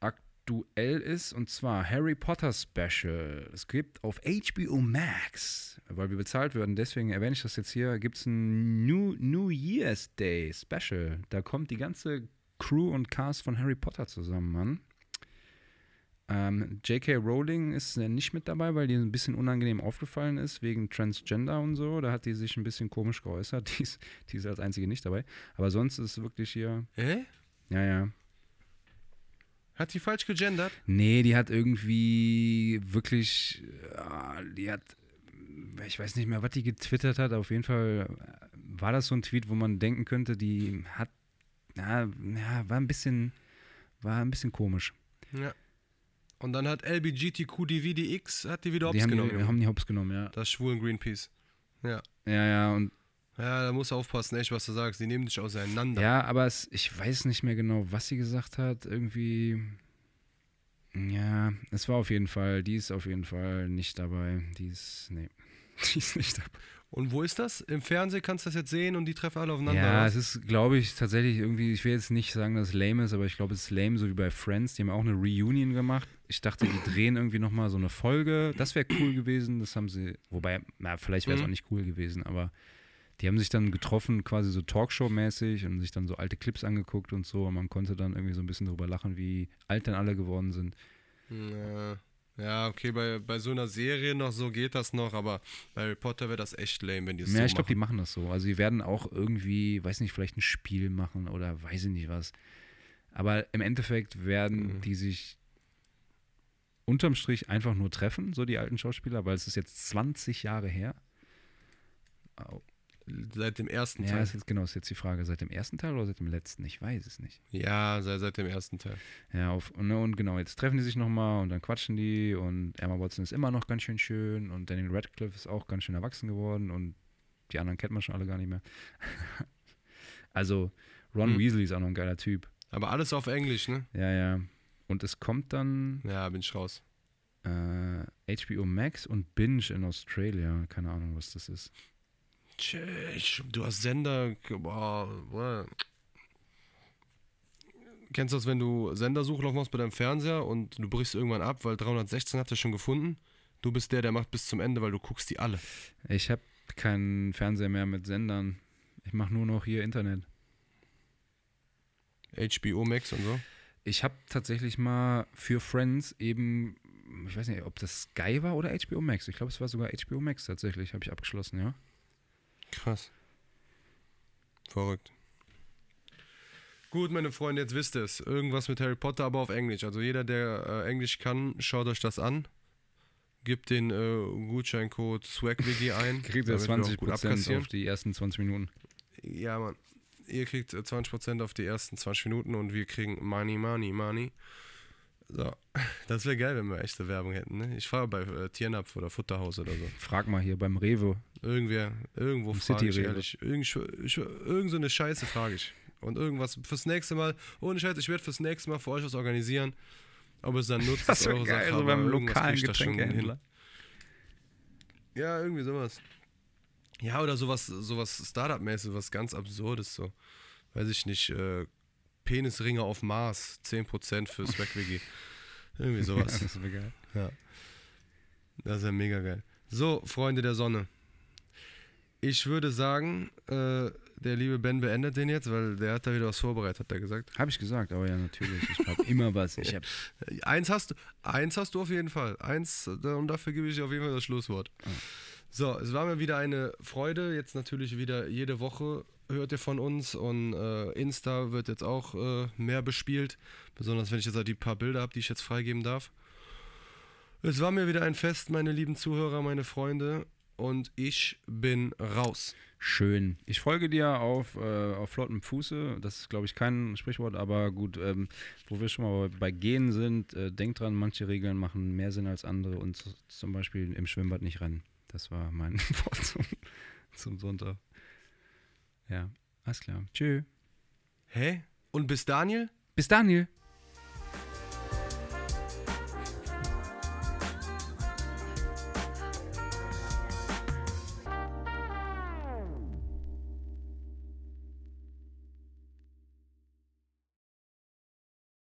S2: aktuell ist, und zwar Harry Potter Special. Es gibt auf HBO Max, weil wir bezahlt werden, deswegen erwähne ich das jetzt hier, gibt es ein New, New Year's Day Special. Da kommt die ganze Crew und Cast von Harry Potter zusammen, Mann. Ähm, J.K. Rowling ist äh, nicht mit dabei, weil die ein bisschen unangenehm aufgefallen ist, wegen Transgender und so. Da hat die sich ein bisschen komisch geäußert. *laughs* Die ist, die ist als einzige nicht dabei. Aber sonst ist es wirklich hier.
S3: Hä?
S2: Ja, ja.
S3: Hat die falsch gegendert?
S2: Nee, die hat irgendwie wirklich. äh, Die hat. Ich weiß nicht mehr, was die getwittert hat. Auf jeden Fall war das so ein Tweet, wo man denken könnte, die hat. Na, ja, war ein bisschen. War ein bisschen komisch.
S3: Ja. Und dann hat LBGTQDVDX, hat die wieder
S2: die
S3: hops
S2: haben,
S3: genommen.
S2: die, haben die Hops genommen, ja.
S3: Das schwulen Greenpeace. Ja.
S2: Ja, ja, und
S3: Ja, da musst du aufpassen, echt, was du sagst. Die nehmen dich auseinander.
S2: Ja, aber es, ich weiß nicht mehr genau, was sie gesagt hat. Irgendwie. Ja, es war auf jeden Fall, die ist auf jeden Fall nicht dabei. Die ist, nee, *laughs* die ist nicht dabei.
S3: Und wo ist das? Im Fernsehen kannst du das jetzt sehen und die treffen alle aufeinander.
S2: Ja, es ist, glaube ich, tatsächlich irgendwie, ich will jetzt nicht sagen, dass es lame ist, aber ich glaube, es ist lame, so wie bei Friends. Die haben auch eine Reunion gemacht. Ich dachte, die drehen irgendwie nochmal so eine Folge. Das wäre cool gewesen. Das haben sie, wobei, na, vielleicht wäre es
S3: Mhm.
S2: auch nicht cool gewesen, aber die haben sich dann getroffen, quasi so Talkshow-mäßig und sich dann so alte Clips angeguckt und so. Und man konnte dann irgendwie so ein bisschen drüber lachen, wie alt dann alle geworden sind.
S3: Ja, ja okay, bei, bei so einer Serie noch so geht das noch, aber bei Harry Potter wäre das echt lame, wenn die es
S2: Ja,
S3: so
S2: ich glaube, die
S3: machen.
S2: machen das so. Also, die werden auch irgendwie, weiß nicht, vielleicht ein Spiel machen oder weiß ich nicht was. Aber im Endeffekt werden
S3: Mhm.
S2: die sich unterm Strich einfach nur treffen, so die alten Schauspieler, weil es ist jetzt 20 Jahre her.
S3: Seit dem ersten
S2: Ja,
S3: Teil.
S2: ist jetzt genau, ist jetzt die Frage, seit dem ersten Teil oder seit dem letzten? Ich weiß es nicht.
S3: Ja, seit, seit dem ersten Teil.
S2: Ja, auf, und, und genau, jetzt treffen die sich nochmal und dann quatschen die und Emma Watson ist immer noch ganz schön schön und Daniel Radcliffe ist auch ganz schön erwachsen geworden und die anderen kennt man schon alle gar nicht mehr. *laughs* also Ron
S3: Hm.
S2: Weasley ist auch noch ein geiler Typ.
S3: Aber alles auf Englisch, ne?
S2: Ja, ja. Und es kommt dann
S3: Ja, bin ich raus.
S2: äh, HBO Max und Binge in Australia. Keine Ahnung, was das ist.
S3: Tschüss, Du hast Sender. Boah. Kennst du das, wenn du Sendersuchlauf machst bei deinem Fernseher und du brichst irgendwann ab, weil 316 hat er schon gefunden? Du bist der, der macht bis zum Ende, weil du guckst die alle.
S2: Ich habe keinen Fernseher mehr mit Sendern. Ich mache nur noch hier Internet.
S3: HBO Max und so.
S2: Ich habe tatsächlich mal für Friends eben, ich weiß nicht, ob das Sky war oder HBO Max. Ich glaube, es war sogar HBO Max tatsächlich, habe ich abgeschlossen, ja.
S3: Krass. Verrückt. Gut, meine Freunde, jetzt wisst ihr es. Irgendwas mit Harry Potter, aber auf Englisch. Also jeder, der äh, Englisch kann, schaut euch das an. Gebt den äh, Gutscheincode SWAGWG *laughs* ein.
S2: Kriegt
S3: gut
S2: 20%
S3: abkassieren.
S2: auf die ersten 20 Minuten.
S3: Ja, Mann. ihr kriegt äh, 20% auf die ersten 20 Minuten und wir kriegen Money, Money, Money. So, *laughs* das wäre geil, wenn wir echte Werbung hätten. Ne? Ich fahre bei äh, Tiernapf oder Futterhaus oder so.
S2: Frag mal hier beim Rewe.
S3: Irgendwer, irgendwo
S2: Im
S3: frage ich
S2: City-Rewe.
S3: ehrlich. Irgend, ich, ich, irgend so eine Scheiße frage ich. Und irgendwas fürs nächste Mal, ohne Scheiß, ich werde fürs nächste Mal für euch was organisieren. Ob es dann nutzt, *laughs* ist eure Sache, irgendwas krieg ich da schon hin. Ja, irgendwie sowas. Ja, oder sowas, sowas Startup-mäßig, was ganz Absurdes, so. Weiß ich nicht, äh, Penisringe auf Mars, 10% für SwagWiki. irgendwie sowas.
S2: das wäre geil.
S3: Ja. Das ist ja mega geil. So, Freunde der Sonne. Ich würde sagen, äh, der liebe Ben beendet den jetzt, weil der hat da wieder was vorbereitet, hat er gesagt.
S2: Habe ich gesagt, aber ja, natürlich. Ich habe *laughs* immer was. Ich hab,
S3: Eins hast du, eins hast du auf jeden Fall. Eins, und dafür gebe ich dir auf jeden Fall das Schlusswort. So, es war mir wieder eine Freude. Jetzt natürlich wieder jede Woche hört ihr von uns und äh, Insta wird jetzt auch äh, mehr bespielt. Besonders wenn ich jetzt halt die paar Bilder habe, die ich jetzt freigeben darf. Es war mir wieder ein Fest, meine lieben Zuhörer, meine Freunde. Und ich bin raus.
S2: schön. Ich folge dir auf, äh, auf flottem Fuße. Das ist, glaube ich, kein Sprichwort, aber gut, ähm, wo wir schon mal bei Gehen sind, äh, denk dran, manche Regeln machen mehr Sinn als andere und zum Beispiel im Schwimmbad nicht rennen. Das war mein *laughs* Wort zum, zum Sonntag. Ja, alles klar. Tschö.
S3: Hä? Und bis Daniel?
S2: Bis Daniel.